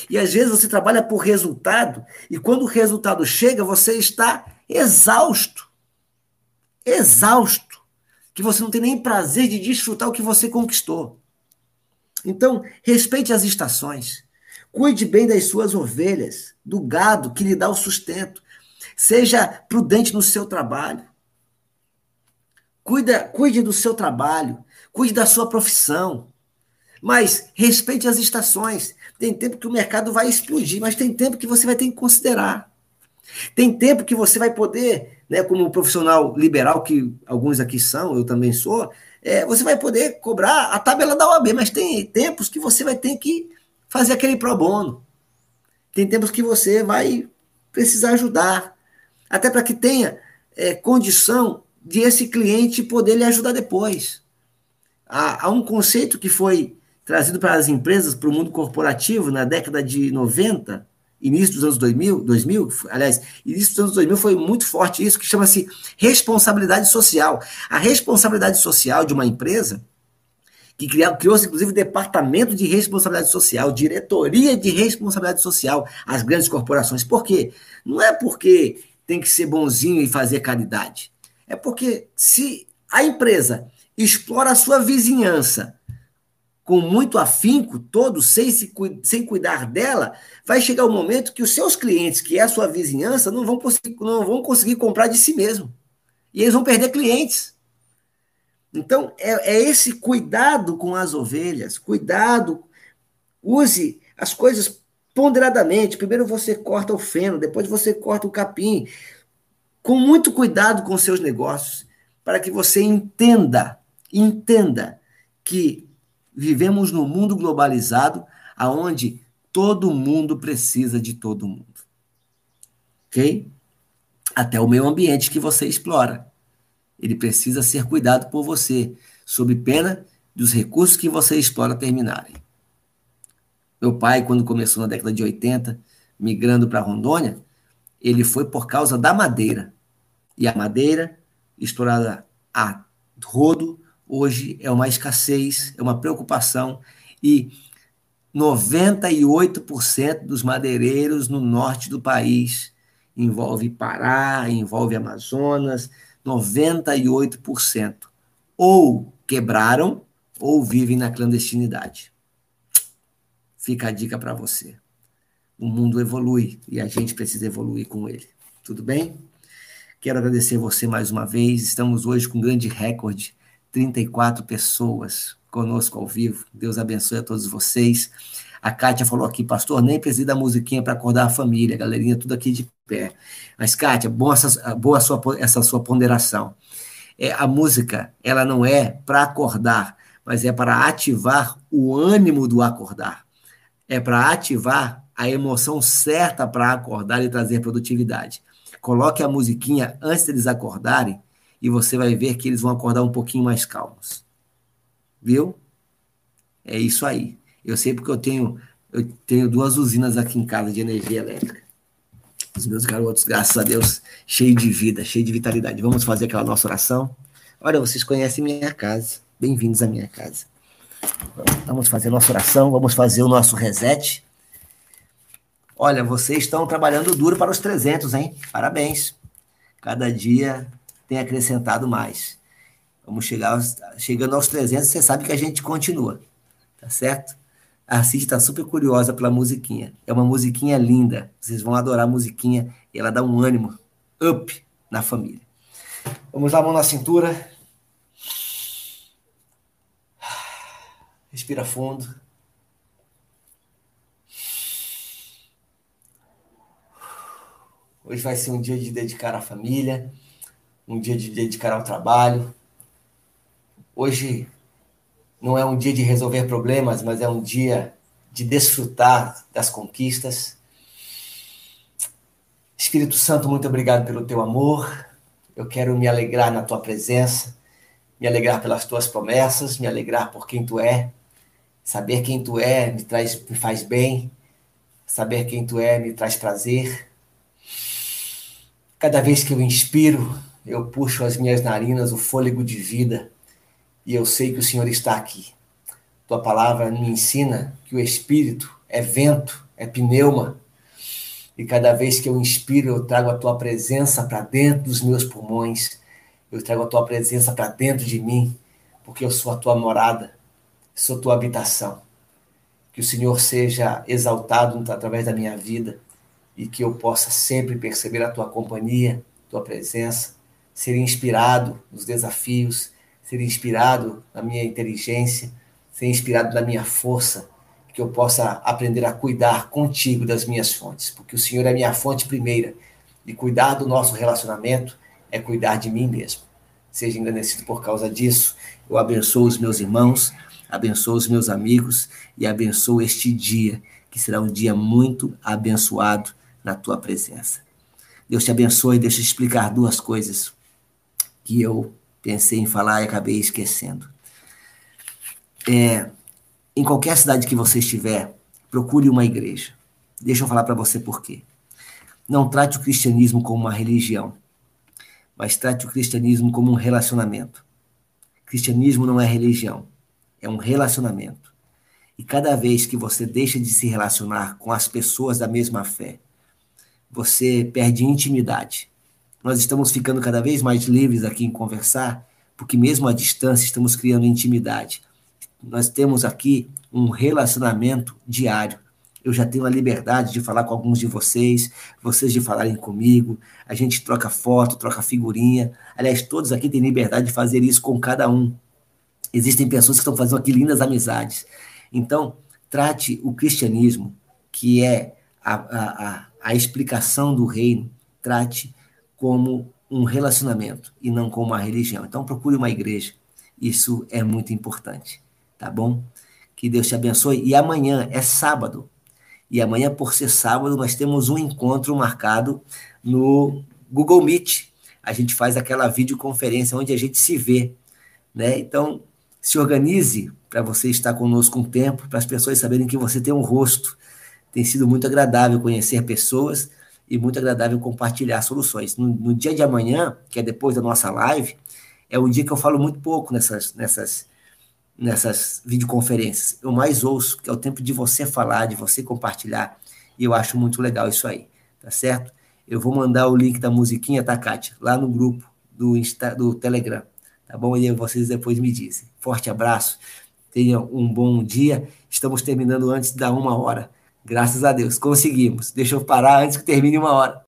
E às vezes você trabalha por resultado, e quando o resultado chega, você está exausto. Exausto. Que você não tem nem prazer de desfrutar o que você conquistou. Então, respeite as estações. Cuide bem das suas ovelhas, do gado que lhe dá o sustento. Seja prudente no seu trabalho. Cuida, cuide do seu trabalho cuide da sua profissão. Mas respeite as estações. Tem tempo que o mercado vai explodir, mas tem tempo que você vai ter que considerar. Tem tempo que você vai poder, né, como profissional liberal, que alguns aqui são, eu também sou, é, você vai poder cobrar a tabela da OAB, mas tem tempos que você vai ter que fazer aquele pro bono. Tem tempos que você vai precisar ajudar, até para que tenha é, condição de esse cliente poder lhe ajudar depois há, há um conceito que foi trazido para as empresas, para o mundo corporativo, na década de 90, início dos anos 2000, 2000, aliás, início dos anos 2000 foi muito forte isso, que chama-se responsabilidade social. A responsabilidade social de uma empresa, que criou-se inclusive departamento de responsabilidade social, diretoria de responsabilidade social, as grandes corporações. Por quê? Não é porque tem que ser bonzinho e fazer caridade. É porque se a empresa explora a sua vizinhança com muito afinco, todo sem, se, sem cuidar dela, vai chegar o um momento que os seus clientes, que é a sua vizinhança, não vão, não vão conseguir comprar de si mesmo. E eles vão perder clientes. Então, é, é esse cuidado com as ovelhas, cuidado, use as coisas ponderadamente. Primeiro você corta o feno, depois você corta o capim. Com muito cuidado com seus negócios, para que você entenda Entenda que vivemos num mundo globalizado aonde todo mundo precisa de todo mundo. OK? Até o meio ambiente que você explora. Ele precisa ser cuidado por você, sob pena dos recursos que você explora terminarem. Meu pai, quando começou na década de 80, migrando para Rondônia, ele foi por causa da madeira. E a madeira, explorada a rodo, hoje é uma escassez, é uma preocupação e 98% dos madeireiros no norte do país envolve Pará, envolve Amazonas, 98% ou quebraram ou vivem na clandestinidade. Fica a dica para você. O mundo evolui e a gente precisa evoluir com ele. Tudo bem? Quero agradecer você mais uma vez. Estamos hoje com um grande recorde 34 pessoas conosco ao vivo. Deus abençoe a todos vocês. A Kátia falou aqui, pastor, nem precisa da musiquinha para acordar a família, galerinha, tudo aqui de pé. Mas, Kátia, boa essa, boa sua, essa sua ponderação. É, a música, ela não é para acordar, mas é para ativar o ânimo do acordar. É para ativar a emoção certa para acordar e trazer produtividade. Coloque a musiquinha antes deles acordarem e você vai ver que eles vão acordar um pouquinho mais calmos. Viu? É isso aí. Eu sei porque eu tenho, eu tenho duas usinas aqui em casa de energia elétrica. Os meus garotos, graças a Deus, cheio de vida, cheio de vitalidade. Vamos fazer aquela nossa oração? Olha, vocês conhecem minha casa. Bem-vindos à minha casa. Vamos fazer nossa oração, vamos fazer o nosso reset. Olha, vocês estão trabalhando duro para os 300, hein? Parabéns. Cada dia tem acrescentado mais. Vamos chegar aos, chegando aos 300, você sabe que a gente continua, tá certo? A Cid está super curiosa pela musiquinha. É uma musiquinha linda. Vocês vão adorar a musiquinha e ela dá um ânimo up na família. Vamos lá, mão na cintura. Respira fundo. Hoje vai ser um dia de dedicar à família um dia de dedicar ao trabalho. Hoje não é um dia de resolver problemas, mas é um dia de desfrutar das conquistas. Espírito Santo, muito obrigado pelo teu amor. Eu quero me alegrar na tua presença, me alegrar pelas tuas promessas, me alegrar por quem tu é. Saber quem tu é me traz me faz bem. Saber quem tu é me traz prazer. Cada vez que eu inspiro, eu puxo as minhas narinas o fôlego de vida e eu sei que o Senhor está aqui. Tua palavra me ensina que o Espírito é vento, é pneuma. E cada vez que eu inspiro, eu trago a tua presença para dentro dos meus pulmões. Eu trago a tua presença para dentro de mim, porque eu sou a tua morada, sou tua habitação. Que o Senhor seja exaltado através da minha vida e que eu possa sempre perceber a tua companhia, tua presença ser inspirado nos desafios, ser inspirado na minha inteligência, ser inspirado na minha força, que eu possa aprender a cuidar contigo das minhas fontes, porque o Senhor é minha fonte primeira, e cuidar do nosso relacionamento é cuidar de mim mesmo. Seja engrandecido por causa disso. Eu abençoo os meus irmãos, abençoo os meus amigos e abençoo este dia, que será um dia muito abençoado na tua presença. Deus te abençoe. Deixa eu explicar duas coisas que eu pensei em falar e acabei esquecendo. É, em qualquer cidade que você estiver, procure uma igreja. Deixa eu falar para você por quê. Não trate o cristianismo como uma religião, mas trate o cristianismo como um relacionamento. Cristianismo não é religião, é um relacionamento. E cada vez que você deixa de se relacionar com as pessoas da mesma fé, você perde intimidade. Nós estamos ficando cada vez mais livres aqui em conversar, porque mesmo à distância estamos criando intimidade. Nós temos aqui um relacionamento diário. Eu já tenho a liberdade de falar com alguns de vocês, vocês de falarem comigo. A gente troca foto, troca figurinha. Aliás, todos aqui têm liberdade de fazer isso com cada um. Existem pessoas que estão fazendo aqui lindas amizades. Então, trate o cristianismo, que é a, a, a, a explicação do reino, trate como um relacionamento e não como uma religião. Então procure uma igreja. Isso é muito importante, tá bom? Que Deus te abençoe. E amanhã é sábado. E amanhã, por ser sábado, nós temos um encontro marcado no Google Meet. A gente faz aquela videoconferência onde a gente se vê, né? Então, se organize para você estar conosco um tempo, para as pessoas saberem que você tem um rosto. Tem sido muito agradável conhecer pessoas e muito agradável compartilhar soluções. No, no, dia de amanhã, que é depois da nossa live, é um dia que eu falo muito pouco nessas, nessas, nessas videoconferências. Eu mais ouço, que é o tempo de você falar, de você compartilhar, e eu acho muito legal isso aí, tá certo? Eu vou mandar o link da musiquinha, tá, Kátia? Lá no grupo do, Insta, do Telegram, tá bom? E vocês depois me dizem. Forte abraço, tenham um bom dia. Estamos terminando antes da uma hora. Graças a Deus, conseguimos. Deixa eu parar antes que termine uma hora.